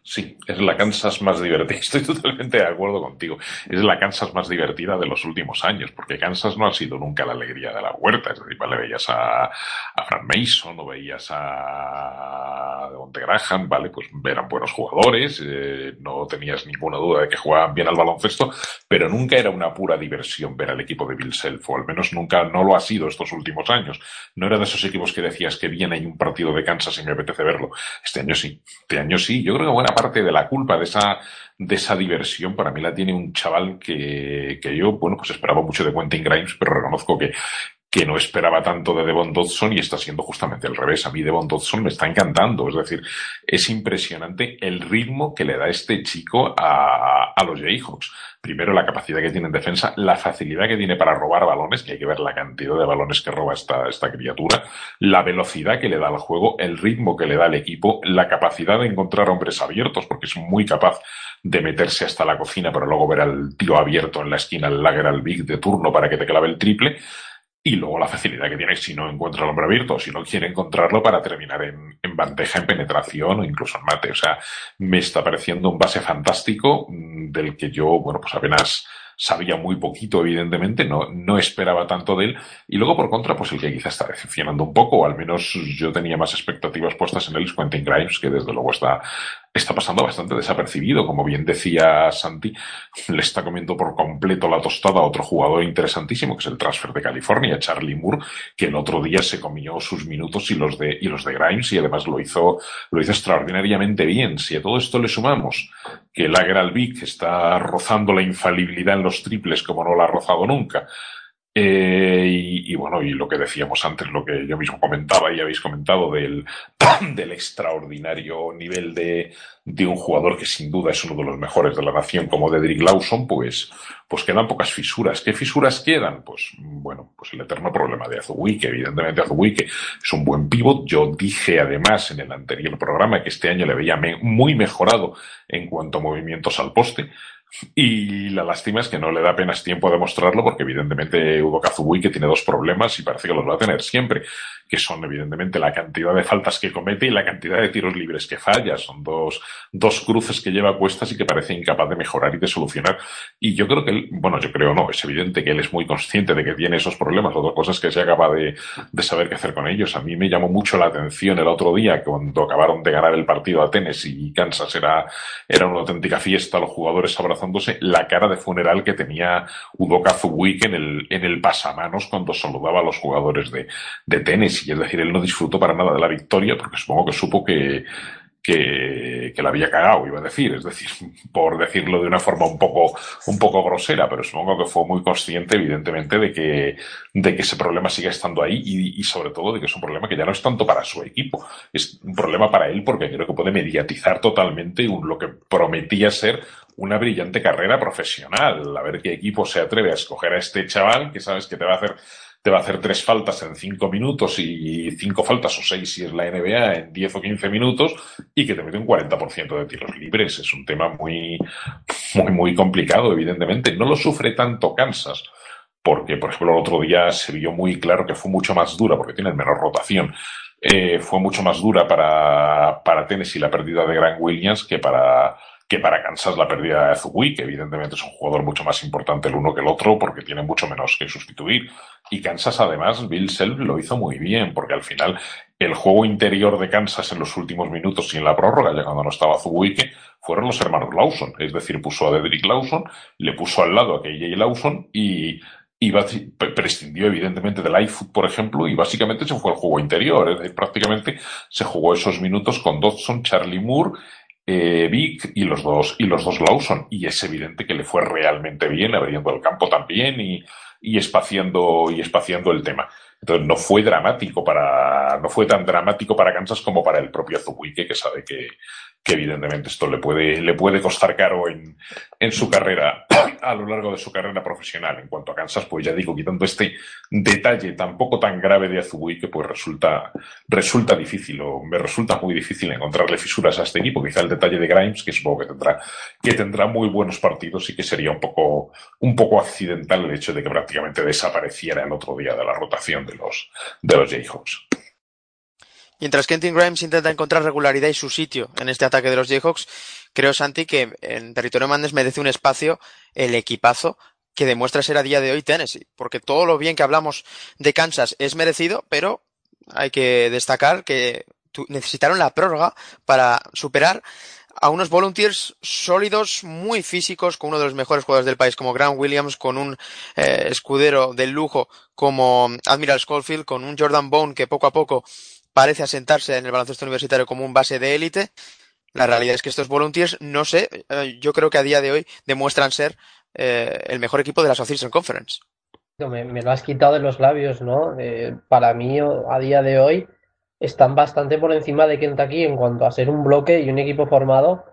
Sí, es la Kansas más divertida. [laughs] Estoy totalmente de acuerdo contigo. Es la Kansas más divertida de los últimos años, porque Kansas no ha sido nunca la alegría de la huerta. Es decir, vale, veías a, a Frank Mason o veías a Devonte Graham, vale, pues eran buenos jugadores, eh, no tenías ninguna duda de que jugaban bien al baloncesto, pero nunca era una pura diversión ver al equipo de Bill Self, o al menos nunca no lo ha sido estos últimos años. No era de esos equipos que decías que viene hay un partido de Kansas y me apetece verlo. Este año sí. Este año sí. Yo creo que buena parte de la culpa de esa, de esa diversión para mí la tiene un chaval que, que yo, bueno, pues esperaba mucho de Quentin Grimes, pero reconozco que, que no esperaba tanto de Devon Dodson y está siendo justamente al revés. A mí Devon Dodson me está encantando. Es decir, es impresionante el ritmo que le da este chico a, a los Jayhawks. Primero, la capacidad que tiene en defensa, la facilidad que tiene para robar balones, que hay que ver la cantidad de balones que roba esta, esta criatura, la velocidad que le da al juego, el ritmo que le da al equipo, la capacidad de encontrar hombres abiertos, porque es muy capaz de meterse hasta la cocina, pero luego ver al tío abierto en la esquina, el lager al big de turno para que te clave el triple y luego la facilidad que tiene si no encuentra el hombre abierto, si no quiere encontrarlo para terminar en, en, bandeja, en penetración o incluso en mate. O sea, me está pareciendo un base fantástico mm, del que yo, bueno, pues apenas sabía muy poquito, evidentemente, no, no esperaba tanto de él. Y luego, por contra, pues el que quizá está decepcionando un poco, o al menos yo tenía más expectativas puestas en él, es Quentin Grimes, que desde luego está está pasando bastante desapercibido. Como bien decía Santi, le está comiendo por completo la tostada a otro jugador interesantísimo, que es el transfer de California, Charlie Moore, que el otro día se comió sus minutos y los de, y los de Grimes y además lo hizo, lo hizo extraordinariamente bien. Si a todo esto le sumamos que Lager Vic está rozando la infalibilidad en los triples como no la ha rozado nunca, eh, y, y, bueno, y lo que decíamos antes, lo que yo mismo comentaba y habéis comentado del, [clears throat] del extraordinario nivel de, de, un jugador que sin duda es uno de los mejores de la nación como Dedrick Lawson, pues, pues quedan pocas fisuras. ¿Qué fisuras quedan? Pues bueno, pues el eterno problema de Azubuike. Evidentemente Azubuike es un buen pivot. Yo dije además en el anterior programa que este año le veía muy mejorado en cuanto a movimientos al poste. Y la lástima es que no le da apenas tiempo a demostrarlo porque evidentemente Udo Kazubui que tiene dos problemas y parece que los va a tener siempre, que son evidentemente la cantidad de faltas que comete y la cantidad de tiros libres que falla. Son dos, dos cruces que lleva puestas y que parece incapaz de mejorar y de solucionar. Y yo creo que él, bueno, yo creo no, es evidente que él es muy consciente de que tiene esos problemas. Otra cosa es que se acaba de, de saber qué hacer con ellos. A mí me llamó mucho la atención el otro día cuando acabaron de ganar el partido a Tennessee y Kansas era, era una auténtica fiesta, los jugadores la cara de funeral que tenía Udoka Zubuik en el, en el pasamanos cuando saludaba a los jugadores de, de Tennessee y es decir, él no disfrutó para nada de la victoria porque supongo que supo que, que, que la había cagado, iba a decir, es decir, [laughs] por decirlo de una forma un poco, un poco grosera, pero supongo que fue muy consciente, evidentemente, de que, de que ese problema sigue estando ahí y, y sobre todo de que es un problema que ya no es tanto para su equipo, es un problema para él porque creo que puede mediatizar totalmente un, lo que prometía ser una brillante carrera profesional. A ver qué equipo se atreve a escoger a este chaval que sabes que te va a hacer te va a hacer tres faltas en cinco minutos y cinco faltas o seis si es la NBA en diez o quince minutos y que te mete un 40% de tiros libres. Es un tema muy, muy, muy complicado, evidentemente. No lo sufre tanto Kansas, porque, por ejemplo, el otro día se vio muy claro que fue mucho más dura, porque tiene menor rotación. Eh, fue mucho más dura para, para Tennessee la pérdida de Grant Williams que para, que para Kansas la pérdida de Zubui, que evidentemente es un jugador mucho más importante el uno que el otro porque tiene mucho menos que sustituir. Y Kansas además, Bill Self lo hizo muy bien porque al final el juego interior de Kansas en los últimos minutos sin la prórroga, ya cuando no estaba Zubuike, fueron los hermanos Lawson. Es decir, puso a Dedrick Lawson, le puso al lado a KJ Lawson y, y prescindió evidentemente del iFoot, por ejemplo, y básicamente se fue al juego interior. Es decir, prácticamente se jugó esos minutos con Dodson, Charlie Moore eh, Vic y los dos y los dos Lawson y es evidente que le fue realmente bien abriendo el campo también y, y espaciando y espaciando el tema. Entonces no fue dramático para no fue tan dramático para Kansas como para el propio Zubuike que sabe que, que evidentemente esto le puede, le puede costar caro en, en, su carrera, [clears throat] a lo largo de su carrera profesional. En cuanto a Kansas, pues ya digo, quitando este detalle tampoco tan grave de Azubui, que pues resulta, resulta difícil, o me resulta muy difícil encontrarle fisuras a este equipo. Quizá el detalle de Grimes, que supongo que tendrá, que tendrá muy buenos partidos y que sería un poco, un poco accidental el hecho de que prácticamente desapareciera el otro día de la rotación de los, de los Jayhawks. Mientras Kentin Grimes intenta encontrar regularidad y su sitio en este ataque de los Jayhawks, creo, Santi, que en territorio Mandes merece un espacio el equipazo que demuestra ser a día de hoy Tennessee, porque todo lo bien que hablamos de Kansas es merecido, pero hay que destacar que necesitaron la prórroga para superar a unos Volunteers sólidos, muy físicos, con uno de los mejores jugadores del país como Grant Williams, con un eh, escudero de lujo como Admiral Schofield, con un Jordan Bone que poco a poco parece asentarse en el baloncesto universitario como un base de élite. La realidad es que estos Volunteers, no sé, eh, yo creo que a día de hoy demuestran ser eh, el mejor equipo de la Association Conference. Me, me, lo has quitado de los labios, ¿no? Eh, para mí, a día de hoy, están bastante por encima de Kentucky en cuanto a ser un bloque y un equipo formado.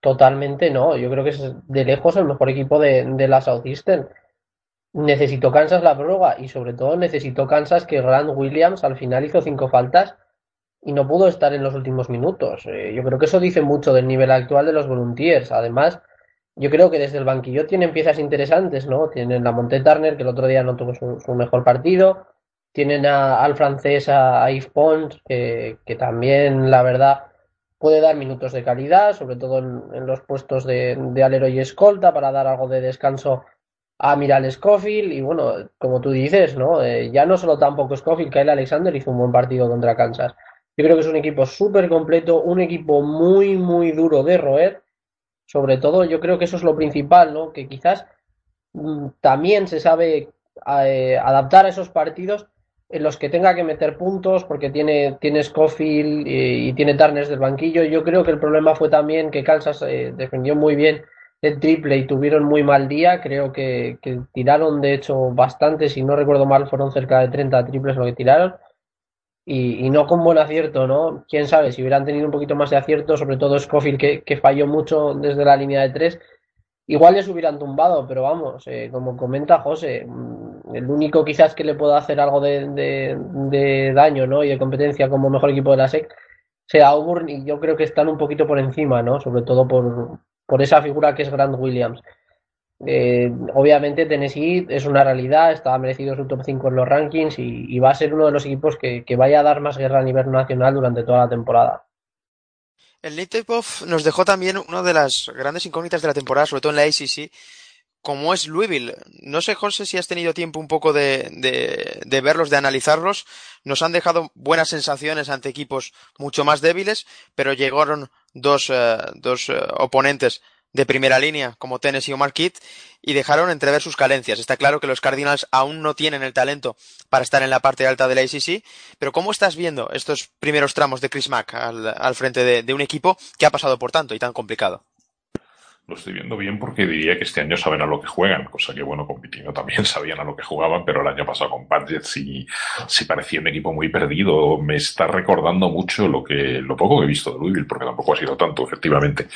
Totalmente no. Yo creo que es de lejos el mejor equipo de, de la Southeastern necesitó Kansas la prórroga y sobre todo necesitó Kansas que Grant Williams al final hizo cinco faltas y no pudo estar en los últimos minutos. Eh, yo creo que eso dice mucho del nivel actual de los Volunteers. Además, yo creo que desde el banquillo tienen piezas interesantes, ¿no? Tienen la Monte Turner, que el otro día no tuvo su, mejor partido. Tienen a, al francés, a, Yves Pons, que, también, la verdad, puede dar minutos de calidad, sobre todo en, los puestos de alero y escolta, para dar algo de descanso a Miral Scofield y bueno, como tú dices, ¿no? Eh, ya no solo tampoco Scofield, Kyle Alexander hizo un buen partido contra Kansas. Yo creo que es un equipo súper completo, un equipo muy, muy duro de roer. Sobre todo, yo creo que eso es lo principal, ¿no? Que quizás mm, también se sabe eh, adaptar a esos partidos en los que tenga que meter puntos porque tiene, tiene Scofield y, tiene Turner del banquillo. Yo creo que el problema fue también que Kansas eh, defendió muy bien el triple y tuvieron muy mal día. Creo que, tiraron, de hecho, bastante. Si no recuerdo mal, fueron cerca de 30 triples lo que tiraron. Y, no con buen acierto, ¿no? Quién sabe, si hubieran tenido un poquito más de acierto, sobre todo Scofield, que, que falló mucho desde la línea de tres, igual les hubieran tumbado, pero vamos, eh, como comenta José, mm, el único quizás que le pueda hacer algo de, de, daño, ¿no? Y de competencia como mejor equipo de la SEC sea Auburn, y yo creo que están un poquito por encima, ¿no? Sobre todo por, por esa figura que es Grant Williams. Eh, obviamente Tennessee es una realidad, está merecido su top 5 en los rankings y, va a ser uno de los equipos que, vaya a dar más guerra a nivel nacional durante toda la temporada. El Nate nos dejó también una de las grandes incógnitas de la temporada, sobre todo en la ACC, como es Louisville. No sé, José, si has tenido tiempo un poco de, de, verlos, de analizarlos. Nos han dejado buenas sensaciones ante equipos mucho más débiles, pero llegaron dos, eh, dos eh, oponentes de primera línea como Tennessee o Marquette y dejaron entrever sus carencias. Está claro que los Cardinals aún no tienen el talento para estar en la parte alta de la ACC, pero ¿cómo estás viendo estos primeros tramos de Chris Mack al, al frente de, de un equipo que ha pasado por tanto y tan complicado? Lo estoy viendo bien porque diría que este año saben a lo que juegan, cosa que bueno, con también [laughs] sabían a lo que jugaban, pero el año pasado con Padgett sí, sí parecía un equipo muy perdido. Me está recordando mucho lo que, lo poco que he visto de Louisville, porque tampoco ha sido tanto, efectivamente.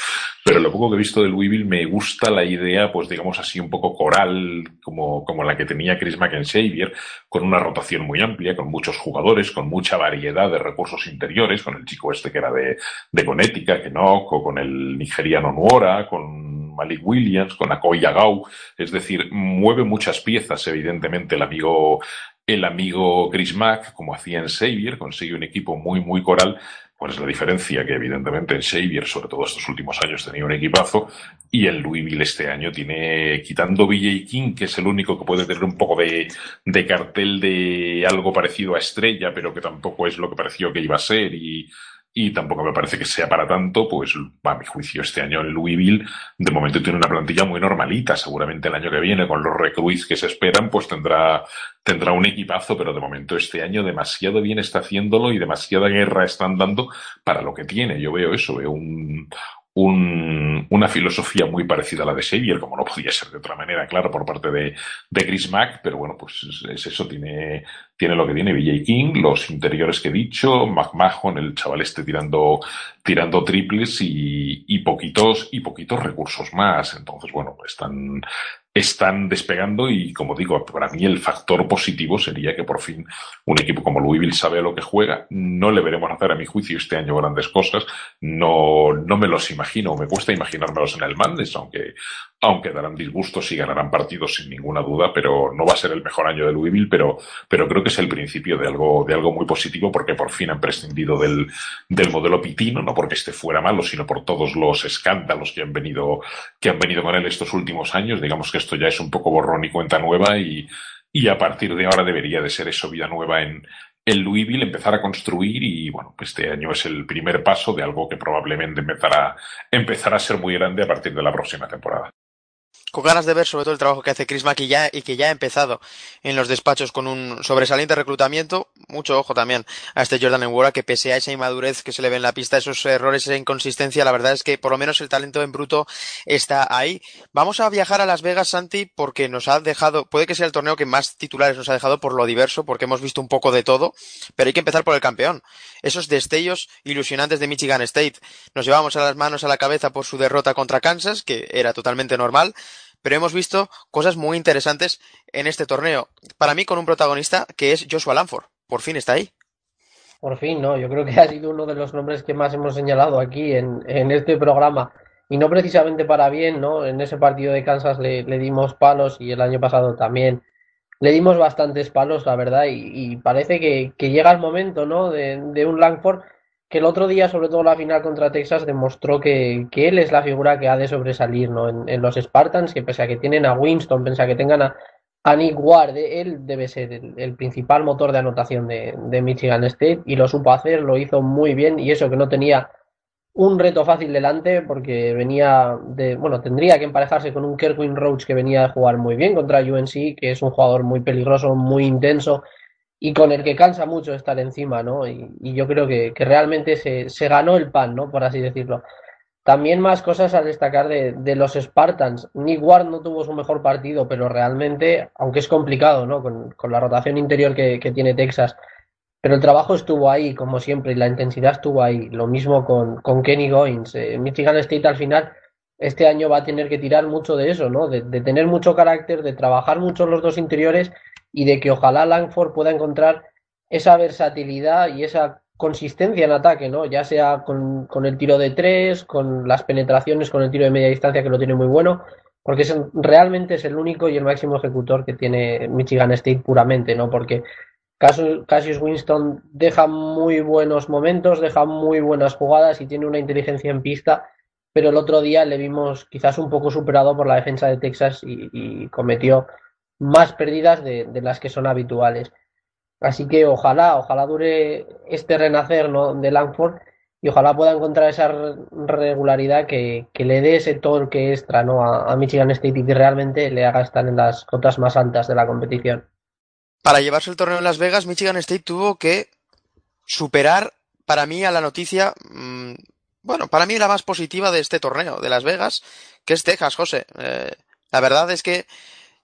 Pero lo poco que he visto de Louisville me gusta la idea, pues digamos así, un poco coral, como, como la que tenía Chris McEnxavier, con una rotación muy amplia, con muchos jugadores, con mucha variedad de recursos interiores, con el chico este que era de, de Connecticut, que no, con el nigeriano Nuora, con Malik Williams, con Akoy Yagau, es decir, mueve muchas piezas, evidentemente, el amigo, el amigo Chris Mack, como hacía en Xavier, consigue un equipo muy, muy coral, pues la diferencia que evidentemente en Xavier, sobre todo estos últimos años, tenía un equipazo, y el Louisville este año tiene, quitando BJ King, que es el único que puede tener un poco de cartel de algo parecido a estrella, pero que tampoco es lo que pareció que iba a ser, y y tampoco me parece que sea para tanto, pues a mi juicio este año el Louisville de momento tiene una plantilla muy normalita, seguramente el año que viene con los recruits que se esperan pues tendrá tendrá un equipazo, pero de momento este año demasiado bien está haciéndolo y demasiada guerra están dando para lo que tiene. Yo veo eso, veo un, una filosofía muy parecida a la de Xavier, como no podía ser de otra manera, claro, por parte de, de Chris Mack, pero bueno, pues es, eso, tiene, tiene lo que tiene BJ King, los interiores que he dicho, McMahon, el chaval este tirando, tirando triples y, y poquitos, y poquitos recursos más. Entonces, bueno, están, están despegando y, como digo, para mí el factor positivo sería que por fin un equipo como Louisville sabe a lo que juega. No le veremos hacer, a mi juicio, este año grandes cosas. No, no me los imagino, me cuesta imaginármelos en el Mandes, aunque, aunque darán disgustos y ganarán partidos sin ninguna duda, pero no va a ser el mejor año de Louisville, pero, creo que es el principio de algo, de algo muy positivo porque por fin han prescindido del, del modelo pitino, no porque esté fuera malo, sino por todos los escándalos que han venido, que han venido con él estos últimos años. Digamos que esto ya es un poco borrón y cuenta nueva y, a partir de ahora debería de ser eso vida nueva en, en Louisville, empezar a construir y bueno, este año es el primer paso de algo que probablemente empezará, empezará a ser muy grande a partir de la próxima temporada con ganas de ver sobre todo el trabajo que hace Chris Mack y, ya, y que ya ha empezado en los despachos con un sobresaliente reclutamiento. Mucho ojo también a este Jordan Nwora que pese a esa inmadurez que se le ve en la pista, esos errores, esa inconsistencia, la verdad es que por lo menos el talento en bruto está ahí. Vamos a viajar a Las Vegas, Santi, porque nos ha dejado, puede que sea el torneo que más titulares nos ha dejado por lo diverso, porque hemos visto un poco de todo, pero hay que empezar por el campeón. Esos destellos ilusionantes de Michigan State. Nos llevamos a las manos a la cabeza por su derrota contra Kansas, que era totalmente normal pero hemos visto cosas muy interesantes en este torneo. Para mí con un protagonista que es Joshua Lanford. Por fin está ahí. Por fin, ¿no? Yo creo que ha sido uno de los nombres que más hemos señalado aquí en, en este programa. Y no precisamente para bien, ¿no? En ese partido de Kansas le, le dimos palos y el año pasado también le dimos bastantes palos, la verdad, y, y parece que, que, llega el momento, ¿no? De, de un Langford que el otro día, sobre todo la final contra Texas, demostró que, que él es la figura que ha de sobresalir ¿no? en, los Spartans, que pese a que tienen a Winston, pese a que tengan a, a Nick Ward, él debe ser el, principal motor de anotación de, Michigan State y lo supo hacer, lo hizo muy bien y eso que no tenía un reto fácil delante porque venía de, bueno, tendría que emparejarse con un Kerwin Roach que venía a jugar muy bien contra UNC, que es un jugador muy peligroso, muy intenso y con el que cansa mucho estar encima, ¿no? Y, y yo creo que, que realmente se, se, ganó el pan, ¿no? Por así decirlo. También más cosas a destacar de, de, los Spartans. Nick Ward no tuvo su mejor partido, pero realmente, aunque es complicado, ¿no? Con, con la rotación interior que, que, tiene Texas, pero el trabajo estuvo ahí, como siempre, y la intensidad estuvo ahí. Lo mismo con, con Kenny Goins. Eh, Michigan State al final, este año va a tener que tirar mucho de eso, ¿no? De, tener mucho carácter, de trabajar mucho los dos interiores y de que ojalá Langford pueda encontrar esa versatilidad y esa consistencia en ataque, ¿no? Ya sea con, con, el tiro de tres, con las penetraciones, con el tiro de media distancia, que lo tiene muy bueno, porque es, realmente es el único y el máximo ejecutor que tiene Michigan State puramente, ¿no? Porque Cassius Winston deja muy buenos momentos, deja muy buenas jugadas y tiene una inteligencia en pista, pero el otro día le vimos quizás un poco superado por la defensa de Texas y, cometió más pérdidas de, las que son habituales. Así que ojalá, ojalá dure este renacer de Langford y ojalá pueda encontrar esa regularidad que, le dé ese torque extra a, a, Michigan State y que realmente le haga estar en las cotas más altas de la competición. Para llevarse el torneo en Las Vegas, Michigan State tuvo que superar para mí a la noticia, mmm, bueno, para mí la más positiva de este torneo de Las Vegas, que es Texas, José. Eh, la verdad es que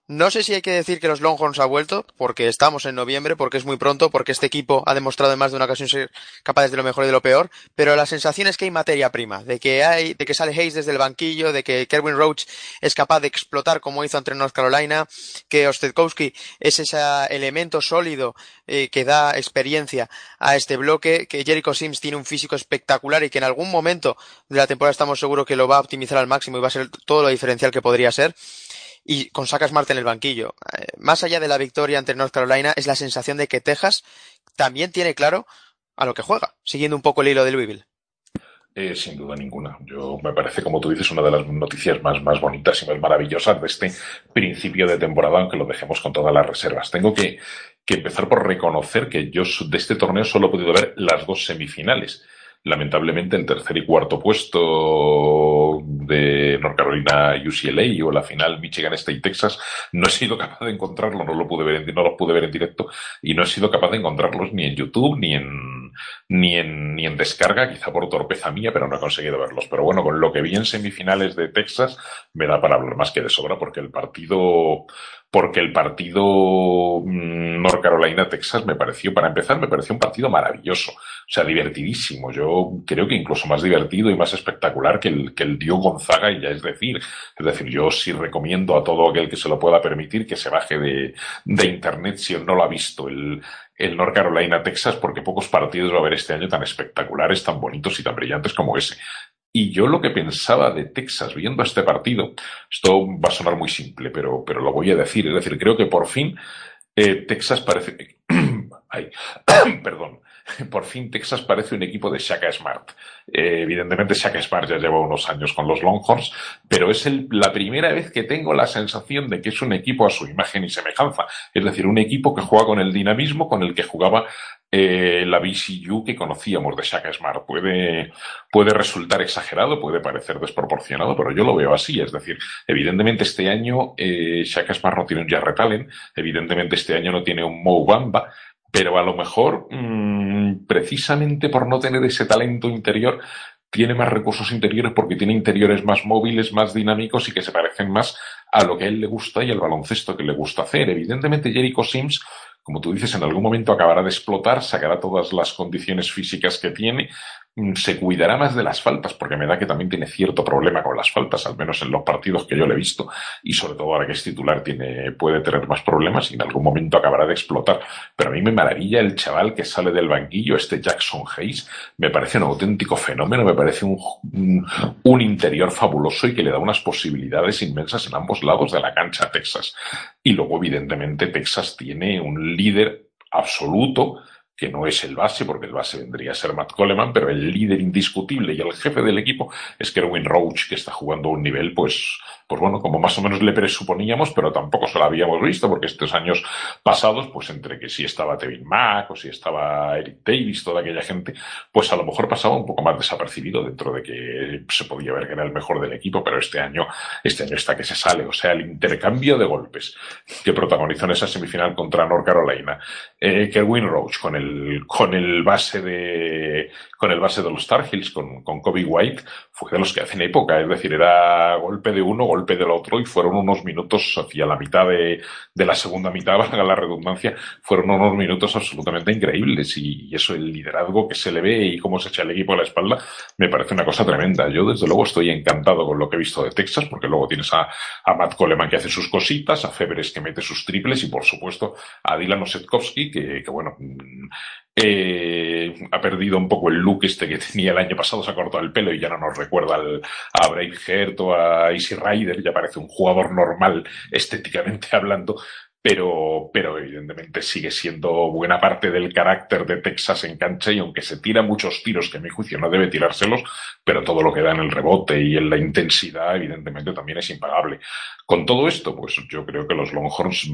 no sé si hay que decir que los Longhorns ha vuelto, porque estamos en noviembre, porque es muy pronto, porque este equipo ha demostrado en más de una ocasión ser capaces de lo mejor y de lo peor, pero la sensación es que hay materia prima, de que hay, de que sale Hayes desde el banquillo, de que Kerwin Roach es capaz de explotar como hizo ante North Carolina, que Ostetkowski es ese elemento sólido eh, que da experiencia a este bloque, que Jericho Sims tiene un físico espectacular y que en algún momento de la temporada estamos seguros que lo va a optimizar al máximo y va a ser todo lo diferencial que podría ser y con Sacas Smart en el banquillo. Eh, más allá de la victoria ante North Carolina, es la sensación de que Texas también tiene claro a lo que juega, siguiendo un poco el hilo de Louisville. Eh, sin duda ninguna. Yo me parece, como tú dices, una de las noticias más, bonitas y más maravillosas de este principio de temporada, aunque lo dejemos con todas las reservas. Tengo que, que empezar por reconocer que yo de este torneo solo he podido ver las dos semifinales lamentablemente el tercer y cuarto puesto de North Carolina UCLA o la final Michigan State Texas no he sido capaz de encontrarlo no lo pude ver no los pude ver en directo y no he sido capaz de encontrarlos ni en YouTube ni en ni en, ni en descarga, quizá por torpeza mía, pero no he conseguido verlos. Pero bueno, con lo que vi en semifinales de Texas, me da para hablar más que de sobra, porque el partido, porque el partido mm, North Carolina-Texas me pareció, para empezar, me pareció un partido maravilloso. O sea, divertidísimo. Yo creo que incluso más divertido y más espectacular que el, que el Dio Gonzaga, y ya es decir, es decir, yo sí recomiendo a todo aquel que se lo pueda permitir que se baje de, de internet si no lo ha visto el, el North Carolina, Texas, porque pocos partidos va a haber este año tan espectaculares, tan bonitos y tan brillantes como ese. Y yo lo que pensaba de Texas viendo este partido, esto va a sonar muy simple, pero, pero lo voy a decir, es decir, creo que por fin eh, Texas parece... [coughs] Ay, [coughs] perdón. [coughs] por fin Texas parece un equipo de Shaka Smart. Eh, evidentemente Shaka Smart ya lleva unos años con los Longhorns, pero es la primera vez que tengo la sensación de que es un equipo a su imagen y semejanza. Es decir, un equipo que juega con el dinamismo con el que jugaba eh, la BCU que conocíamos de Shaka Smart. Puede, puede resultar exagerado, puede parecer desproporcionado, pero yo lo veo así. Es decir, evidentemente este año eh, Shaka Smart no tiene un Jarrett Allen, evidentemente este año no tiene un Mo Bamba, pero a lo mejor, mmm, precisamente por no tener ese talento interior, tiene más recursos interiores porque tiene interiores más móviles, más dinámicos y que se parecen más a lo que a él le gusta y al baloncesto que le gusta hacer. Evidentemente, Jericho Sims, como tú dices, en algún momento acabará de explotar, sacará todas las condiciones físicas que tiene, se cuidará más de las faltas, porque me da que también tiene cierto problema con las faltas, al menos en los partidos que yo le he visto, y sobre todo ahora que es titular tiene, puede tener más problemas y en algún momento acabará de explotar. Pero a mí me maravilla el chaval que sale del banquillo, este Jackson Hayes, me parece un auténtico fenómeno, me parece un, un, un interior fabuloso y que le da unas posibilidades inmensas en ambos lados de la cancha a Texas. Y luego, evidentemente, Texas tiene un líder absoluto, que no es el base, porque el base vendría a ser Matt Coleman, pero el líder indiscutible y el jefe del equipo es Kerwin Roach, que está jugando a un nivel, pues, pues bueno, como más o menos le presuponíamos, pero tampoco se lo habíamos visto, porque estos años pasados, pues entre que si estaba Tevin Mack o si estaba Eric Davis, toda aquella gente, pues a lo mejor pasaba un poco más desapercibido dentro de que se podía ver que era el mejor del equipo, pero este año, este año está que se sale. O sea, el intercambio de golpes que protagonizó en esa semifinal contra North Carolina, eh, Roach con el, con el base de, con el base de los Tar Heels, con, con Kobe White, fue de los que hacen época, es decir, era golpe de uno, golpe del otro, y fueron unos minutos hacia la mitad de, de la segunda mitad, [laughs] valga la redundancia, fueron unos minutos absolutamente increíbles, y, y, eso, el liderazgo que se le ve y cómo se echa el equipo a la espalda, me parece una cosa tremenda. Yo, desde luego, estoy encantado con lo que he visto de Texas, porque luego tienes a, a Matt Coleman que hace sus cositas, a Febres que mete sus triples, y por supuesto, a Dylan Osetkowski, que, bueno, eh, ha perdido un poco el look este que tenía el año pasado, se ha cortado el pelo y ya no nos recuerda al, a Braveheart o a Easy Rider, ya parece un jugador normal estéticamente hablando, pero, pero evidentemente sigue siendo buena parte del carácter de Texas en cancha y aunque se tira muchos tiros, que a mi juicio no debe tirárselos, pero todo lo que da en el rebote y en la intensidad evidentemente también es impagable. Con todo esto, pues yo creo que los Longhorns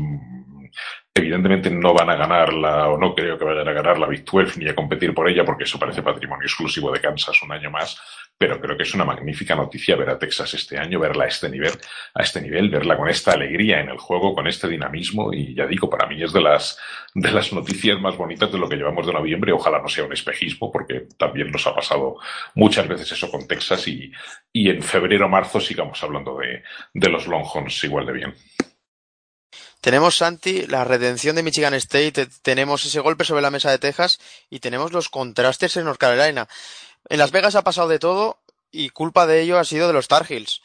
Evidentemente no van a ganar la, o no creo que vayan a ganar la Big 12 ni a competir por ella, porque eso parece patrimonio exclusivo de Kansas un año más, pero creo que es una magnífica noticia ver a Texas este año, verla a este nivel, a este nivel, verla con esta alegría en el juego, con este dinamismo, y ya digo, para mí es de las, de las noticias más bonitas de lo que llevamos de noviembre, ojalá no sea un espejismo, porque también nos ha pasado muchas veces eso con Texas y, y en febrero marzo sigamos hablando de, de los Longhorns igual de bien. Tenemos, Santi, la redención de Michigan State, tenemos ese golpe sobre la mesa de Texas y tenemos los contrastes en North Carolina. En Las Vegas ha pasado de todo y culpa de ello ha sido de los Tar Heels.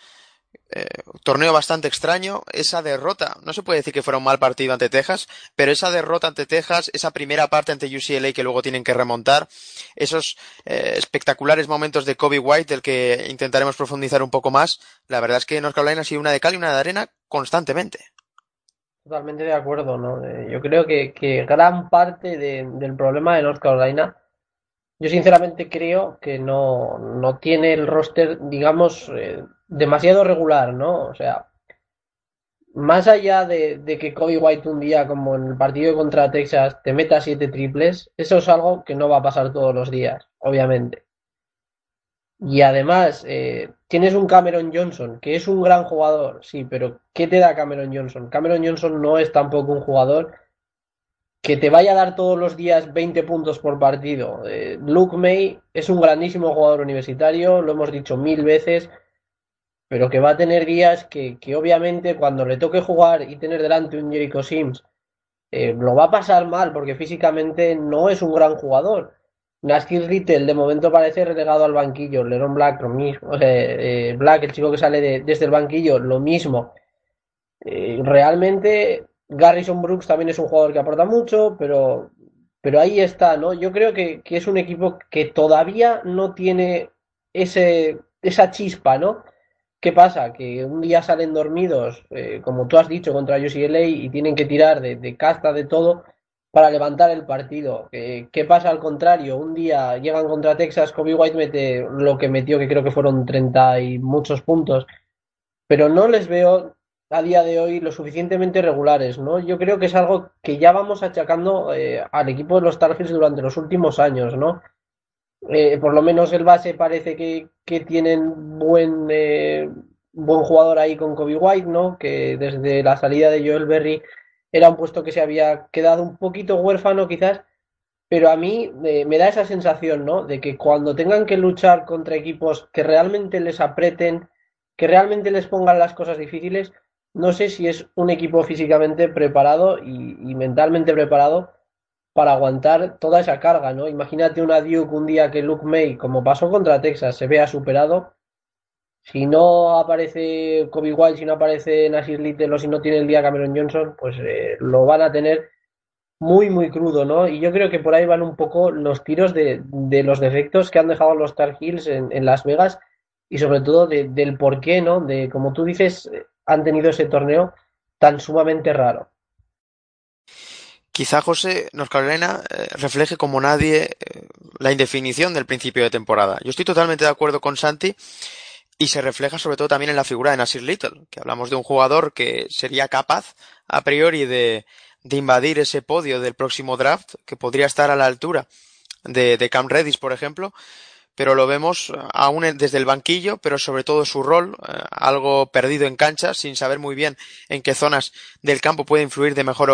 Eh, torneo bastante extraño, esa derrota, no se puede decir que fuera un mal partido ante Texas, pero esa derrota ante Texas, esa primera parte ante UCLA que luego tienen que remontar, esos eh, espectaculares momentos de Kobe White del que intentaremos profundizar un poco más, la verdad es que North Carolina ha sido una de cal y una de arena constantemente. Totalmente de acuerdo, ¿no? Eh, yo creo que, gran parte de, del problema de North Carolina, yo sinceramente creo que no, no tiene el roster, digamos, eh, demasiado regular, ¿no? O sea, más allá de, que Kobe White un día, como en el partido contra Texas, te meta siete triples, eso es algo que no va a pasar todos los días, obviamente. Y además, eh, tienes un Cameron Johnson, que es un gran jugador, sí, pero ¿qué te da Cameron Johnson? Cameron Johnson no es tampoco un jugador que te vaya a dar todos los días 20 puntos por partido. Eh, Luke May es un grandísimo jugador universitario, lo hemos dicho mil veces, pero que va a tener días que, que obviamente cuando le toque jugar y tener delante un Jericho Sims, eh, lo va a pasar mal porque físicamente no es un gran jugador. Nasir Little de momento parece relegado al banquillo, Leron Black lo mismo, eh, Black, el chico que sale de, desde el banquillo, lo mismo. Eh, realmente Garrison Brooks también es un jugador que aporta mucho, pero, pero ahí está, ¿no? Yo creo que, que es un equipo que todavía no tiene ese, esa chispa, ¿no? ¿Qué pasa? Que un día salen dormidos, eh, como tú has dicho, contra UCLA y tienen que tirar de casta de todo para levantar el partido. ¿Qué pasa al contrario? Un día llegan contra Texas, Kobe White mete lo que metió, que creo que fueron 30 y muchos puntos, pero no les veo a día de hoy lo suficientemente regulares, ¿no? Yo creo que es algo que ya vamos achacando eh, al equipo de los Tar Heels durante los últimos años, ¿no? Eh, por lo menos el base parece que, que tienen buen, eh, buen jugador ahí con Kobe White, ¿no? Que desde la salida de Joel Berry era un puesto que se había quedado un poquito huérfano quizás, pero a mí me da esa sensación, ¿no? De que cuando tengan que luchar contra equipos que realmente les apreten, que realmente les pongan las cosas difíciles, no sé si es un equipo físicamente preparado y, y mentalmente preparado para aguantar toda esa carga, ¿no? Imagínate una Duke un día que Luke May, como pasó contra Texas, se vea superado. Si no aparece Kobe White, si no aparece Nasir Little o si no tiene el día Cameron Johnson, pues eh, lo van a tener muy, muy crudo, ¿no? Y yo creo que por ahí van un poco los tiros de, de los defectos que han dejado los Tar Heels en, en Las Vegas y sobre todo de, del por qué, ¿no? De, como tú dices, han tenido ese torneo tan sumamente raro. Quizá José North Carolina eh, refleje como nadie eh, la indefinición del principio de temporada. Yo estoy totalmente de acuerdo con Santi y se refleja sobre todo también en la figura de Nasir Little, que hablamos de un jugador que sería capaz a priori de, de invadir ese podio del próximo draft, que podría estar a la altura de, de Cam Redis, por ejemplo, pero lo vemos aún desde el banquillo, pero sobre todo su rol, eh, algo perdido en cancha, sin saber muy bien en qué zonas del campo puede influir de mejor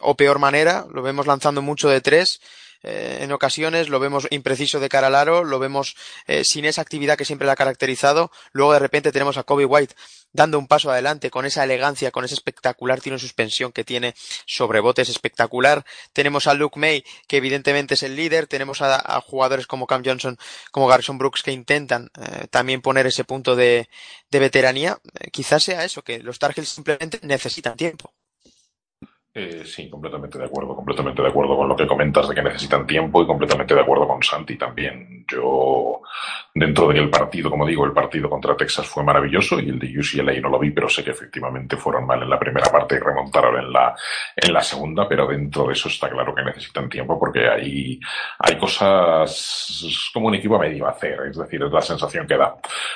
o peor manera. Lo vemos lanzando mucho de tres, eh, en ocasiones, lo vemos impreciso de cara al aro, lo vemos eh, sin esa actividad que siempre le ha caracterizado. Luego de repente tenemos a Kobe White dando un paso adelante con esa elegancia, con ese espectacular tiro en suspensión que tiene sobre botes espectacular. Tenemos a Luke May, que evidentemente es el líder. Tenemos a, jugadores como Cam Johnson, como Garrison Brooks, que intentan eh, también poner ese punto de, de veteranía. Eh, quizás sea eso, que los Tar Heels simplemente necesitan tiempo. Eh, sí, completamente de acuerdo, completamente de acuerdo con lo que comentas de que necesitan tiempo y completamente de acuerdo con Santi también. Yo, dentro del partido, como digo, el partido contra Texas fue maravilloso y el de UCLA no lo vi, pero sé que efectivamente fueron mal en la primera parte y remontaron en la, en la segunda, pero dentro de eso está claro que necesitan tiempo porque hay, hay cosas como un equipo a medio hacer, es decir, es la sensación que da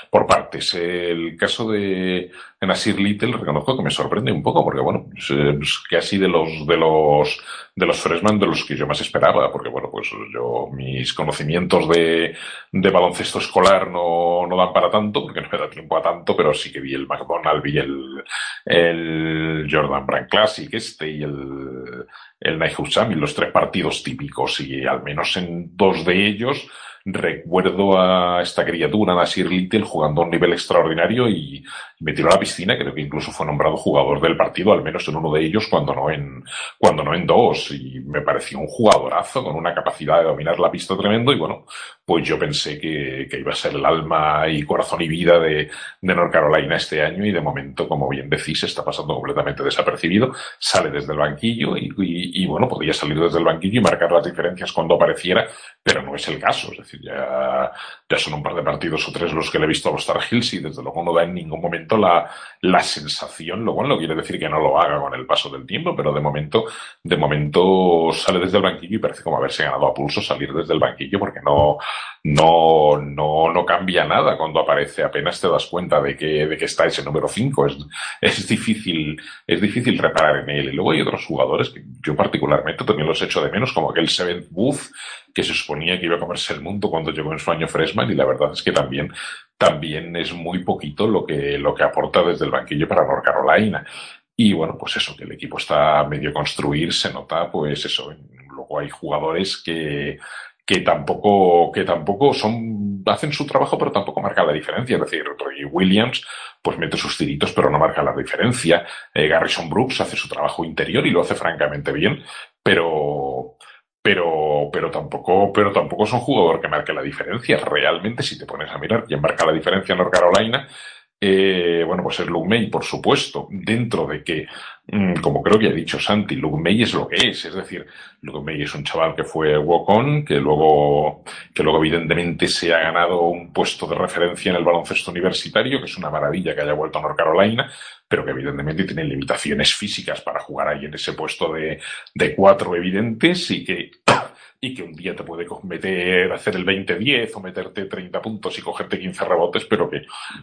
por partes. El caso de Nasir Little, reconozco que me sorprende un poco porque, bueno, es casi de los, de los, de los freshman de los que yo más esperaba, porque bueno, pues yo, mis conocimientos de, de baloncesto escolar no, no dan para tanto, porque no me da tiempo a tanto, pero sí que vi el McDonald, vi el, el Jordan Brand Classic este y el, el Nike y los tres partidos típicos, y al menos en dos de ellos, recuerdo a esta criatura, Nasir Little, jugando a un nivel extraordinario y me tiró a la piscina, creo que incluso fue nombrado jugador del partido, al menos en uno de ellos, cuando no en, cuando no en dos, y me pareció un jugadorazo con una capacidad de dominar la pista tremendo, y bueno, pues yo pensé que, que iba a ser el alma y corazón y vida de, de North Carolina este año, y de momento, como bien decís, está pasando completamente desapercibido, sale desde el banquillo, y, bueno, podría salir desde el banquillo y marcar las diferencias cuando apareciera, pero no es el caso, es decir, ya, ya son un par de partidos o tres los que le he visto a los Tar Heels, y desde luego no da en ningún momento la, la sensación, lo cual no quiere decir que no lo haga con el paso del tiempo, pero de momento, de momento sale desde el banquillo y parece como haberse ganado a pulso salir desde el banquillo porque no, no, no, no cambia nada cuando aparece, apenas te das cuenta de que, de que está ese número 5, es, es difícil, es difícil reparar en él. Y luego hay otros jugadores que yo particularmente también los echo de menos, como aquel Seventh Booth, que se suponía que iba a comerse el mundo cuando llegó en su año freshman, y la verdad es que también también es muy poquito lo que, lo que aporta desde el banquillo para North Carolina. Y bueno, pues eso, que el equipo está medio construir, se nota, pues eso. Luego hay jugadores que, que tampoco, que tampoco son, hacen su trabajo, pero tampoco marcan la diferencia. Es decir, Williams, pues mete sus tiritos, pero no marca la diferencia. Eh, Garrison Brooks hace su trabajo interior y lo hace francamente bien, pero, pero, pero tampoco, pero tampoco es un jugador que marque la diferencia. Realmente, si te pones a mirar quién marca la diferencia en North Carolina, eh, bueno, pues es Luke May, por supuesto, dentro de que, mm, como creo que ha dicho Santi, Luke May es lo que es, es decir, Luke May es un chaval que fue walk-on, que luego, que luego evidentemente se ha ganado un puesto de referencia en el baloncesto universitario, que es una maravilla que haya vuelto a North Carolina, pero que evidentemente tiene limitaciones físicas para jugar ahí en ese puesto de, de cuatro evidentes y que [coughs] y que un día te puede meter, hacer el 20-10 o meterte 30 puntos y cogerte 15 rebotes, pero que,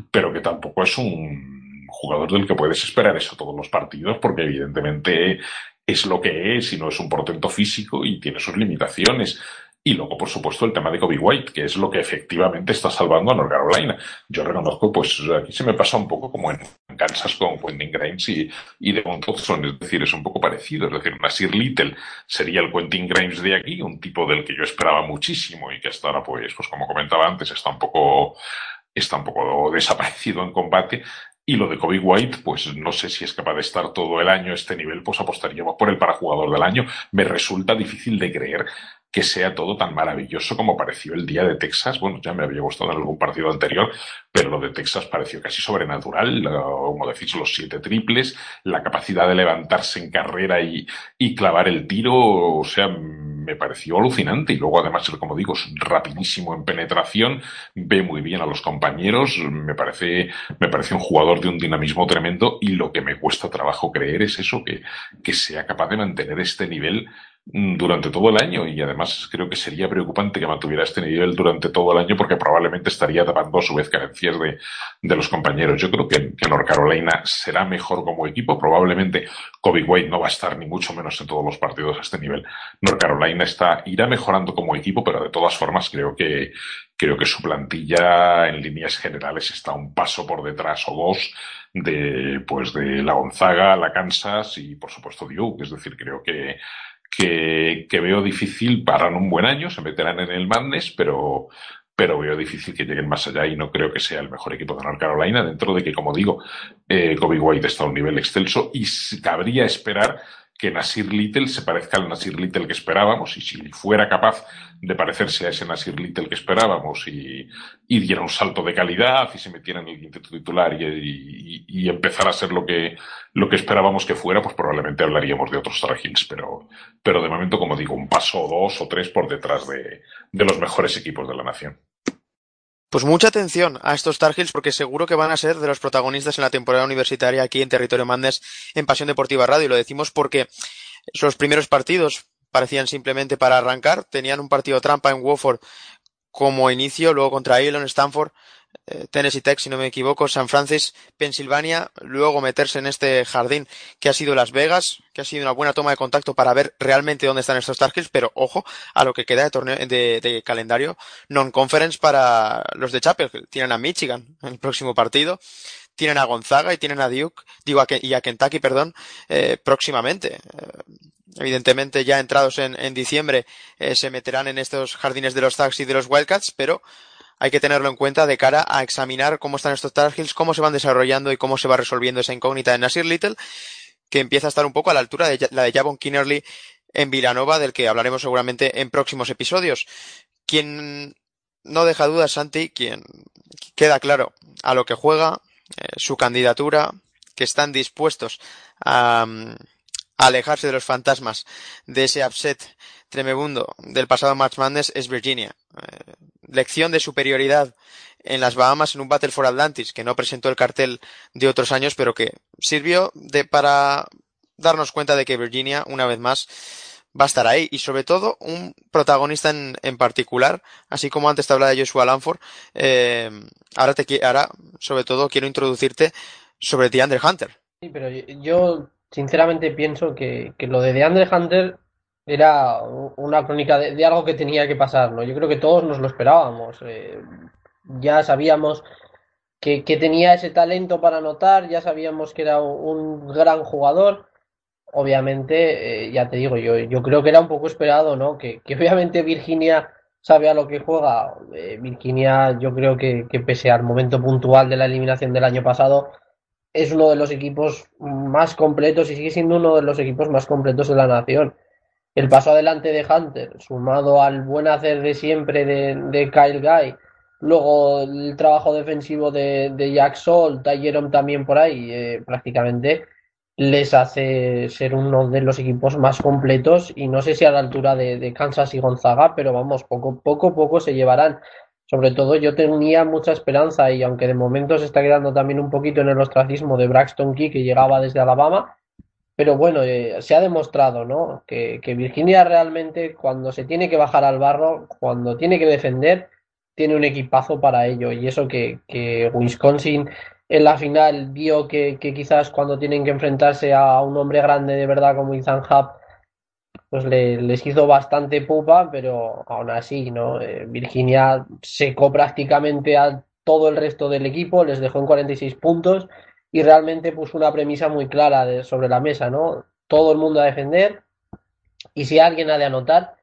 pero que tampoco es un jugador del que puedes esperar eso todos los partidos, porque evidentemente es lo que es y no es un portento físico y tiene sus limitaciones. Y luego, por supuesto, el tema de Kobe White, que es lo que efectivamente está salvando a North Carolina. Yo reconozco, pues aquí se me pasa un poco como en Kansas con Quentin Grimes y, y Devon Thompson, es decir, es un poco parecido. Es decir, Nasir Little sería el Quentin Grimes de aquí, un tipo del que yo esperaba muchísimo y que hasta ahora, pues, pues como comentaba antes, está un poco está un poco desaparecido en combate. Y lo de Kobe White, pues no sé si es capaz de estar todo el año este nivel, pues apostaríamos por el para jugador del año. Me resulta difícil de creer que sea todo tan maravilloso como pareció el día de Texas. Bueno, ya me había gustado en algún partido anterior, pero lo de Texas pareció casi sobrenatural, como decís, los siete triples, la capacidad de levantarse en carrera y, y clavar el tiro, o sea, me pareció alucinante. Y luego, además, como digo, es rapidísimo en penetración, ve muy bien a los compañeros, me parece, me parece un jugador de un dinamismo tremendo y lo que me cuesta trabajo creer es eso, que, que sea capaz de mantener este nivel durante todo el año y además creo que sería preocupante que mantuviera este nivel durante todo el año porque probablemente estaría tapando a su vez carencias de, de los compañeros. Yo creo que, que, North Carolina será mejor como equipo. Probablemente Kobe White no va a estar ni mucho menos en todos los partidos a este nivel. North Carolina está, irá mejorando como equipo, pero de todas formas creo que, creo que su plantilla en líneas generales está un paso por detrás o dos de, pues de la Gonzaga, la Kansas y por supuesto Duke. Es decir, creo que que, que veo difícil, para un buen año, se meterán en el Madness, pero, pero veo difícil que lleguen más allá y no creo que sea el mejor equipo de North Carolina, dentro de que, como digo, eh, Kobe White está a un nivel excelso y cabría esperar que Nasir Little se parezca al Nasir Little que esperábamos y si fuera capaz de parecerse a ese Nasir Little que esperábamos y, y diera un salto de calidad y se metiera en el quinteto titular y, y, empezara a ser lo que, lo que esperábamos que fuera, pues probablemente hablaríamos de otros Tar Heels, pero, pero de momento, como digo, un paso o dos o tres por detrás de, de los mejores equipos de la nación. Pues mucha atención a estos Tar Heels porque seguro que van a ser de los protagonistas en la temporada universitaria aquí en Territorio Mandes en Pasión Deportiva Radio. Y lo decimos porque los primeros partidos parecían simplemente para arrancar. Tenían un partido trampa en Wofford como inicio, luego contra Elon, Stanford, Tennessee Tech, si no me equivoco, San Francisco, Pensilvania, luego meterse en este jardín que ha sido Las Vegas, que ha sido una buena toma de contacto para ver realmente dónde están estos Tar Heels, pero ojo a lo que queda de torneo de, de calendario non-conference para los de Chapel. Tienen a Michigan en el próximo partido, tienen a Gonzaga y tienen a Duke, digo a, y a Kentucky, perdón, eh, próximamente. Eh, evidentemente ya entrados en, en diciembre eh, se meterán en estos jardines de los Zags y de los Wildcats, pero hay que tenerlo en cuenta de cara a examinar cómo están estos Tar Heels, cómo se van desarrollando y cómo se va resolviendo esa incógnita de Nasir Little, que empieza a estar un poco a la altura de la de Javon Kinnerly en Villanova, del que hablaremos seguramente en próximos episodios. Quien no deja dudas, Santi, quien queda claro a lo que juega, eh, su candidatura, que están dispuestos a, alejarse de los fantasmas de ese upset tremebundo del pasado March Madness es Virginia. Eh, lección de superioridad en las Bahamas en un Battle for Atlantis que no presentó el cartel de otros años pero que sirvió de para darnos cuenta de que Virginia una vez más va a estar ahí y sobre todo un protagonista en, en particular así como antes te hablaba de Joshua Lanford eh, ahora te ahora sobre todo quiero introducirte sobre DeAndre Hunter sí pero yo sinceramente pienso que, que lo de DeAndre Hunter era una crónica de, algo que tenía que pasar, ¿no? Yo creo que todos nos lo esperábamos. Eh, ya sabíamos que, tenía ese talento para anotar, ya sabíamos que era un, gran jugador. Obviamente, eh, ya te digo, yo, yo creo que era un poco esperado, ¿no? Que, [laughs] obviamente Virginia sabe a lo que juega. Eh, Virginia, yo creo que, que pese al momento puntual de la eliminación del año pasado, es uno de los equipos más completos y sigue siendo uno de los equipos más completos de la nación. El paso adelante de Hunter, sumado al buen hacer de siempre de, de Kyle Guy, Luego el trabajo defensivo de, de Jack Sol, también por ahí, eh, prácticamente les hace ser uno de los equipos más completos y no sé si a la altura de, Kansas y Gonzaga, pero vamos, poco, poco, poco se llevarán. Sobre todo yo tenía mucha esperanza y aunque de momento se está quedando también un poquito en el ostracismo de Braxton Key que llegaba desde Alabama, pero bueno, eh, se ha demostrado, ¿no? Que, que Virginia realmente cuando se tiene que bajar al barro, cuando tiene que defender, tiene un equipazo para ello. Y eso que, Wisconsin en la final vio que, quizás cuando tienen que enfrentarse a un hombre grande de verdad como Ethan Hub, pues les hizo bastante pupa, pero aún así, ¿no? Eh, Virginia secó prácticamente a todo el resto del equipo, les dejó en 46 puntos y realmente puso una premisa muy clara sobre la mesa, ¿no? Todo el mundo a defender y si alguien ha de anotar,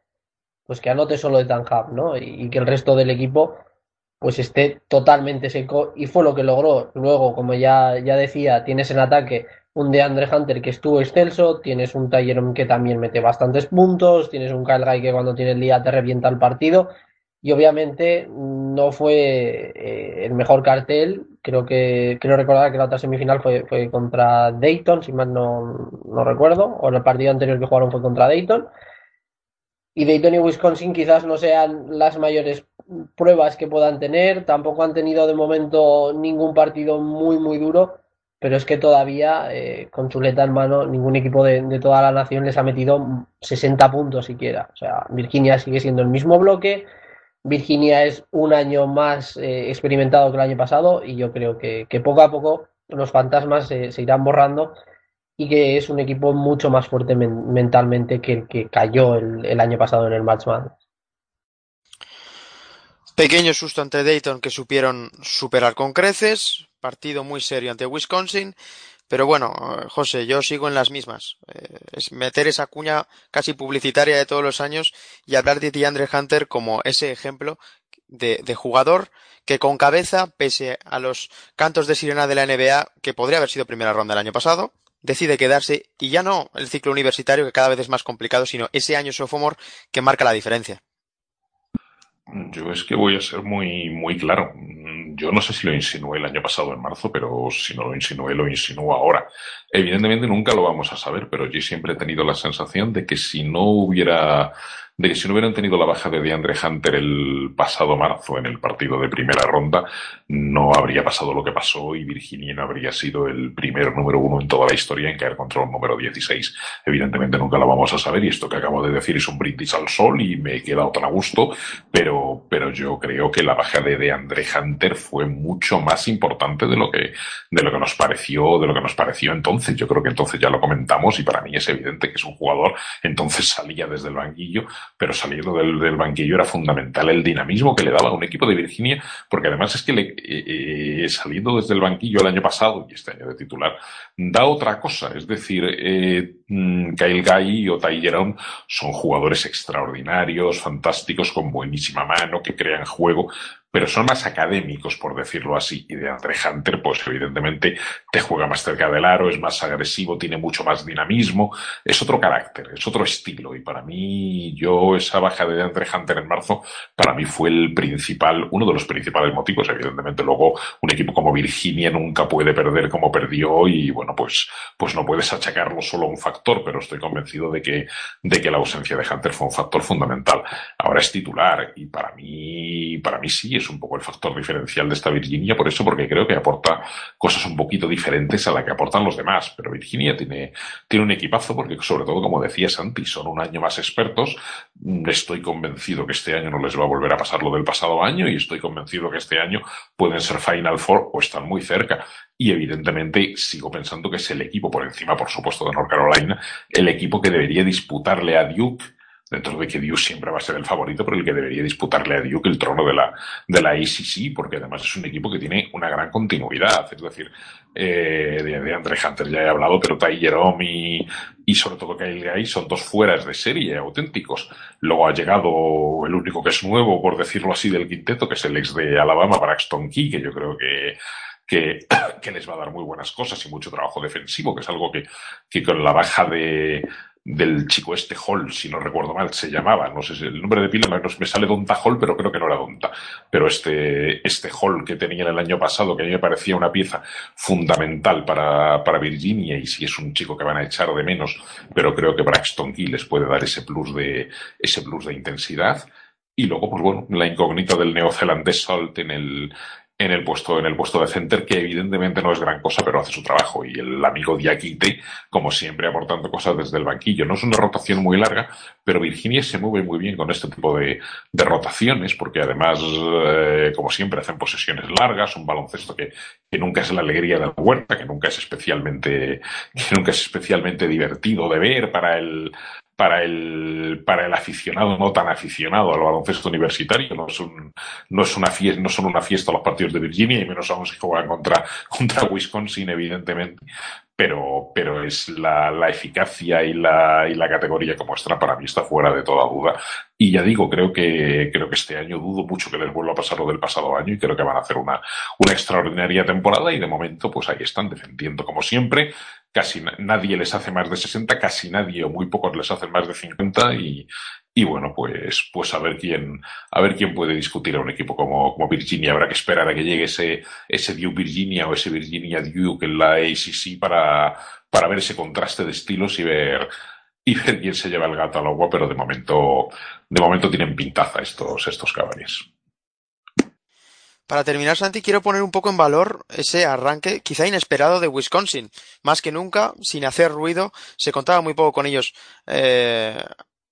pues que anote solo de Tanjab, ¿no? Y, que el resto del equipo pues esté totalmente seco y fue lo que logró. Luego, como ya, ya decía, tienes en ataque un de Andre Hunter que estuvo excelso, tienes un Tyron que también mete bastantes puntos, tienes un Kyle Guy que cuando tiene el día te revienta el partido y obviamente no fue eh, el mejor cartel, creo que quiero recordar que la otra semifinal fue, fue contra Dayton, si mal no, no recuerdo, o el partido anterior que jugaron fue contra Dayton. Y Dayton y Wisconsin quizás no sean las mayores pruebas que puedan tener, tampoco han tenido de momento ningún partido muy muy duro, pero es que todavía eh, con chuleta en mano ningún equipo de, toda la nación les ha metido 60 puntos siquiera. O sea, Virginia sigue siendo el mismo bloque, Virginia es un año más eh, experimentado que el año pasado y yo creo que, poco a poco los fantasmas se irán borrando y que es un equipo mucho más fuerte mentalmente que el que cayó el, año pasado en el Match Pequeño susto ante Dayton que supieron superar con creces, partido muy serio ante Wisconsin, pero bueno, José, yo sigo en las mismas. Eh, es meter esa cuña casi publicitaria de todos los años y hablar de DeAndre Hunter como ese ejemplo de, de, jugador que con cabeza, pese a los cantos de sirena de la NBA, que podría haber sido primera ronda el año pasado, decide quedarse y ya no el ciclo universitario que cada vez es más complicado, sino ese año sophomore que marca la diferencia. Yo es que voy a ser muy, muy claro. Yo no sé si lo insinué el año pasado en marzo, pero si no lo insinué, lo insinúo ahora. Evidentemente nunca lo vamos a saber, pero yo siempre he tenido la sensación de que si no hubiera de que si no hubieran tenido la baja de DeAndre Hunter el pasado marzo en el partido de primera ronda, no habría pasado lo que pasó y Virginia no habría sido el primer número uno en toda la historia en caer contra un número 16. Evidentemente nunca lo vamos a saber y esto que acabo de decir es un brindis al sol y me he quedado tan a gusto, pero, pero yo creo que la baja de DeAndre Hunter fue mucho más importante de lo que, de lo que nos pareció, de lo que nos pareció entonces. Yo creo que entonces ya lo comentamos y para mí es evidente que es un jugador, entonces salía desde el banquillo pero saliendo del, banquillo era fundamental el dinamismo que le daba a un equipo de Virginia, porque además es que le, eh, eh, saliendo desde el banquillo el año pasado y este año de titular, da otra cosa, es decir, eh, mm, Kyle Guy o Ty Jerome son jugadores extraordinarios, fantásticos, con buenísima mano, que crean juego, pero son más académicos, por decirlo así. Y de Andre Hunter, pues evidentemente te juega más cerca del aro, es más agresivo, tiene mucho más dinamismo, es otro carácter, es otro estilo. Y para mí, yo, esa baja de Andre Hunter en marzo, para mí fue el principal, uno de los principales motivos. Evidentemente, luego un equipo como Virginia nunca puede perder como perdió y bueno, pues, pues no puedes achacarlo solo a un factor, pero estoy convencido de que, de que la ausencia de Hunter fue un factor fundamental. Ahora es titular y para mí, para mí sí, es un poco el factor diferencial de esta Virginia, por eso, porque creo que aporta cosas un poquito diferentes a la que aportan los demás. Pero Virginia tiene, tiene un equipazo, porque sobre todo, como decía Santi, son un año más expertos. Estoy convencido que este año no les va a volver a pasar lo del pasado año y estoy convencido que este año pueden ser Final Four o están muy cerca. Y evidentemente sigo pensando que es el equipo por encima, por supuesto, de North Carolina, el equipo que debería disputarle a Duke dentro de que Duke siempre va a ser el favorito, pero el que debería disputarle a Duke el trono de la, de la ACC, porque además es un equipo que tiene una gran continuidad. Es decir, eh, de, Andre Hunter ya he hablado, pero Ty Jerome y, sobre todo Kyle Guy son dos fueras de serie auténticos. Luego ha llegado el único que es nuevo, por decirlo así, del quinteto, que es el ex de Alabama, Braxton Key, que yo creo que [coughs] que, les va a dar muy buenas cosas y mucho trabajo defensivo, que es algo que con la baja de, del chico este Hall, si no recuerdo mal, se llamaba, no sé si el nombre de pila me sale Donta Hall, pero creo que no era Donta, pero este, este Hall que tenían el año pasado, que a mí me parecía una pieza fundamental para, para Virginia, y si es un chico que van a echar de menos, pero creo que Braxton Key les puede dar ese plus de, ese plus de intensidad. Y luego, pues bueno, la incógnita del neozelandés Salt en el, en el puesto, en el puesto de center, que evidentemente no es gran cosa, pero hace su trabajo. Y el amigo Diakite, como siempre, aportando cosas desde el banquillo. No es una rotación muy larga, pero Virginia se mueve muy bien con este tipo de, de rotaciones, porque además, eh, como siempre, hacen posesiones largas, un baloncesto que, que nunca es la alegría de la huerta, que nunca es especialmente, que nunca es especialmente divertido de ver para el, para el, para el aficionado no tan aficionado al baloncesto universitario. No, es no, es una fiesta, no son una fiesta los partidos de Virginia, y menos aún si juegan contra, [laughs] contra Wisconsin, evidentemente pero, pero es la, la eficacia y la, y la categoría que muestra para mí está fuera de toda duda. Y ya digo, creo que, creo que este año dudo mucho que les vuelva a pasar lo del pasado año y creo que van a hacer una, una extraordinaria temporada y de momento pues ahí están defendiendo como siempre. Casi nadie les hace más de 60, casi nadie o muy pocos les hacen más de 50 y, y bueno, pues, pues a ver quién, a ver quién puede discutir a un equipo como, como Virginia. Habrá que esperar a que llegue ese, ese Duke Virginia o ese Virginia Duke en la ACC para, para ver ese contraste de estilos y ver, y ver quién se lleva el gato al agua, pero de momento, de momento tienen pintaza estos, estos caballos. Para terminar, Santi, quiero poner un poco en valor ese arranque quizá inesperado de Wisconsin. Más que nunca, sin hacer ruido, se contaba muy poco con ellos eh,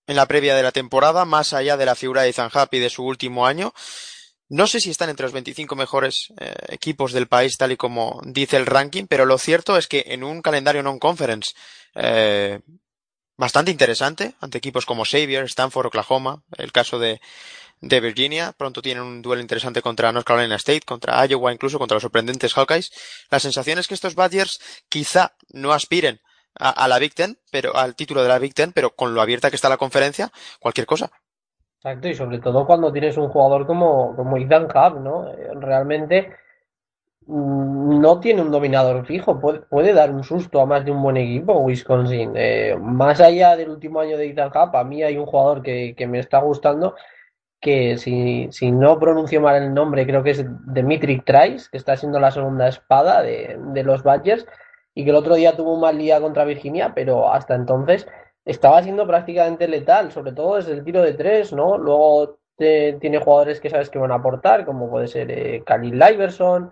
en la previa de la temporada, más allá de la figura de Ethan Happy de su último año. No sé si están entre los 25 mejores eh, equipos del país, tal y como dice el ranking, pero lo cierto es que en un calendario non-conference eh, bastante interesante, ante equipos como Xavier, Stanford, Oklahoma, el caso de, de Virginia, pronto tienen un duelo interesante contra North Carolina State, contra Iowa, incluso contra los sorprendentes Hawkeyes. La sensación es que estos Badgers quizá no aspiren a, la Big Ten, pero al título de la Big Ten, pero con lo abierta que está la conferencia, cualquier cosa. Exacto, y sobre todo cuando tienes un jugador como, como Ethan Hub, ¿no? Eh, realmente no tiene un dominador fijo, puede, dar un susto a más de un buen equipo, Wisconsin. Eh, más allá del último año de Ethan a mí hay un jugador que, me está gustando, que si, si, no pronuncio mal el nombre, creo que es Dimitri Trice, que está siendo la segunda espada de, los Badgers y que el otro día tuvo un mal día contra Virginia, pero hasta entonces estaba siendo prácticamente letal, sobre todo desde el tiro de tres, ¿no? Luego tiene jugadores que sabes que van a aportar, como puede ser eh, Khalil Liverson,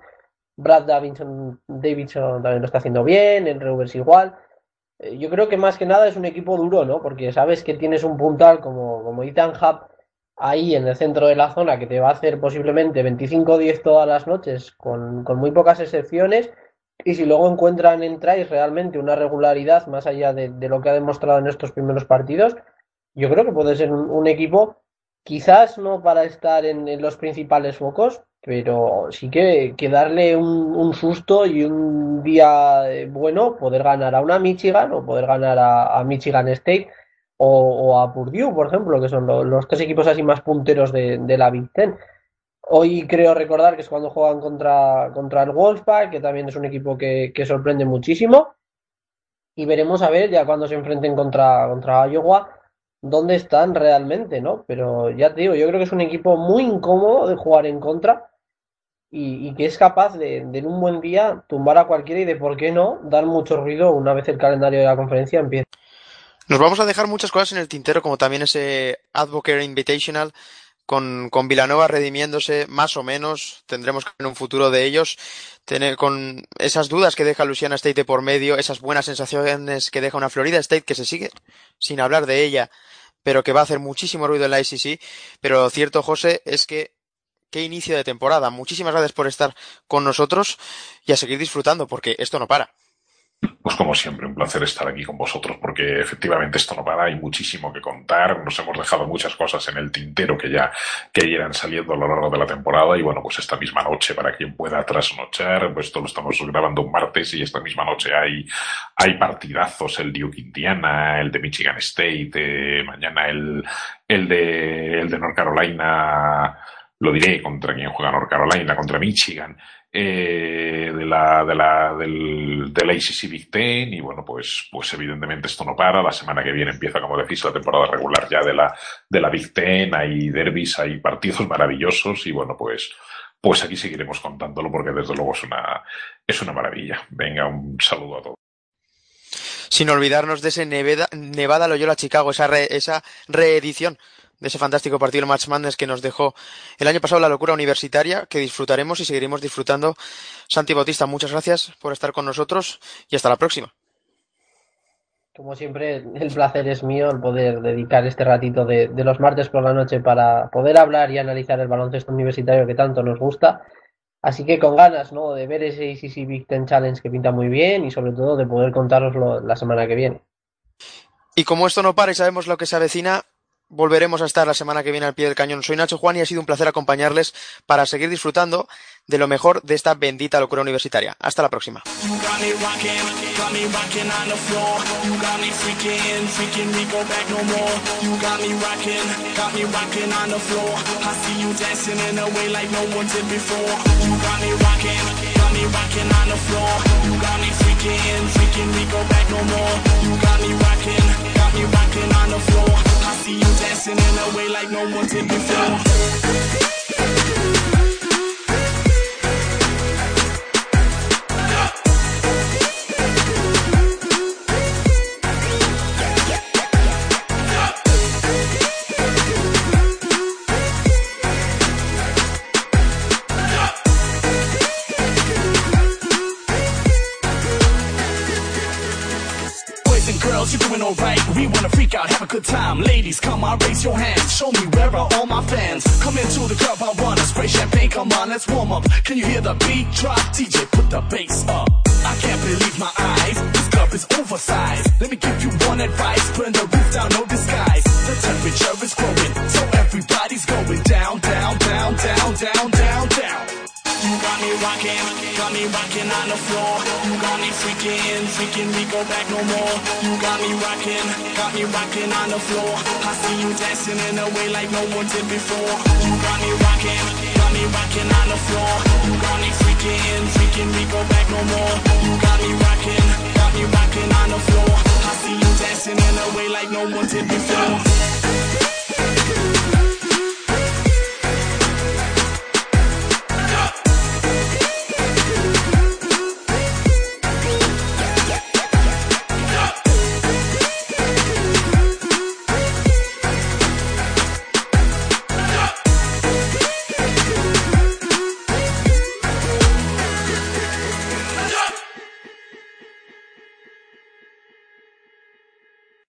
Brad Davidson, Davidson también lo está haciendo bien, el Reuvers igual. Eh, yo creo que más que nada es un equipo duro, ¿no? Porque sabes que tienes un puntal como, como Ethan Hub ahí en el centro de la zona que te va a hacer posiblemente 25-10 todas las noches con, con muy pocas excepciones y si luego encuentran en Trice realmente una regularidad más allá de, lo que ha demostrado en estos primeros partidos, yo creo que puede ser un, equipo, quizás no para estar en, los principales focos, pero sí que, que darle un, susto y un día eh, bueno poder ganar a una Michigan o poder ganar a, Michigan State o, a Purdue, por ejemplo, que son los, tres equipos así más punteros de, la Big Ten. Hoy creo recordar que es cuando juegan contra, contra el Wolfpack, que también es un equipo que, sorprende muchísimo. Y veremos a ver ya cuando se enfrenten contra, contra Iowa dónde están realmente, ¿no? Pero ya te digo, yo creo que es un equipo muy incómodo de jugar en contra y, que es capaz de, de, en un buen día tumbar a cualquiera y de, ¿por qué no?, dar mucho ruido una vez el calendario de la conferencia empiece. Nos vamos a dejar muchas cosas en el tintero, como también ese Advocate Invitational con, con Vilanova redimiéndose más o menos, tendremos en un futuro de ellos, tener con esas dudas que deja Luciana State por medio, esas buenas sensaciones que deja una Florida State que se sigue sin hablar de ella, pero que va a hacer muchísimo ruido en la ICC. Pero lo cierto, José, es que qué inicio de temporada. Muchísimas gracias por estar con nosotros y a seguir disfrutando, porque esto no para. Pues como siempre, un placer estar aquí con vosotros porque efectivamente esto no para, hay muchísimo que contar, nos hemos dejado muchas cosas en el tintero que ya, que irán saliendo a lo largo de la temporada y bueno, pues esta misma noche, para quien pueda trasnochar, pues esto lo estamos grabando un martes y esta misma noche hay, hay partidazos, el Duke Indiana, el de Michigan State, eh, mañana el, el de, el de North Carolina, lo diré, contra quien juega North Carolina, contra Michigan eh, de la, de la, del, del ACC Big Ten y bueno, pues, pues evidentemente esto no para. La semana que viene empieza, como decís, la temporada regular ya de la, de la Big Ten. Hay derbis, hay partidos [laughs] maravillosos y bueno, pues, pues aquí seguiremos contándolo porque desde luego es una, es una maravilla. Venga, un saludo a todos. Sin olvidarnos de ese Nevada, Nevada Loyola Chicago, esa, esa reedición de ese fantástico partido Match Madness que nos dejó el año pasado la locura universitaria, que disfrutaremos y seguiremos disfrutando. Santi Bautista, muchas gracias por estar con nosotros y hasta la próxima. Como siempre, el placer es mío el poder dedicar este ratito de, de los martes por la noche para poder hablar y analizar el baloncesto universitario que tanto nos gusta. Así que con ganas ¿no? de ver ese ICC Big Ten Challenge que pinta muy bien y sobre todo de poder contároslo la semana que viene. Y como esto no para y sabemos lo que se avecina, volveremos a estar la semana que viene al pie del cañón. Soy Nacho Juan y ha sido un placer acompañarles para seguir disfrutando de lo mejor de esta bendita locura universitaria. Hasta la próxima. I see you dancing in a way like no one did before. Alright. We wanna freak out, have a good time. Ladies, come on, raise your hands. Show me where are all my fans. Come into the club, I wanna spray champagne. Come on, let's warm up. Can you hear the beat drop? DJ, put the bass up. I can't believe my eyes. This club is oversized. Let me give you one advice. Put Burn the roof down, no disguise. The temperature is growing, so everybody's going down, down, down, down, down, down. Got me rocking, got me rocking on the floor. You got me freaking, freaking, we go back no more. You got me rocking, got me rocking on the floor. I see you dancing in a way like no one did before. You got me rocking, got me rocking on the floor. You got me freaking, freaking, we go back no more. You got me rocking, got me rocking on the floor. I see you dancing in a way like no one did before.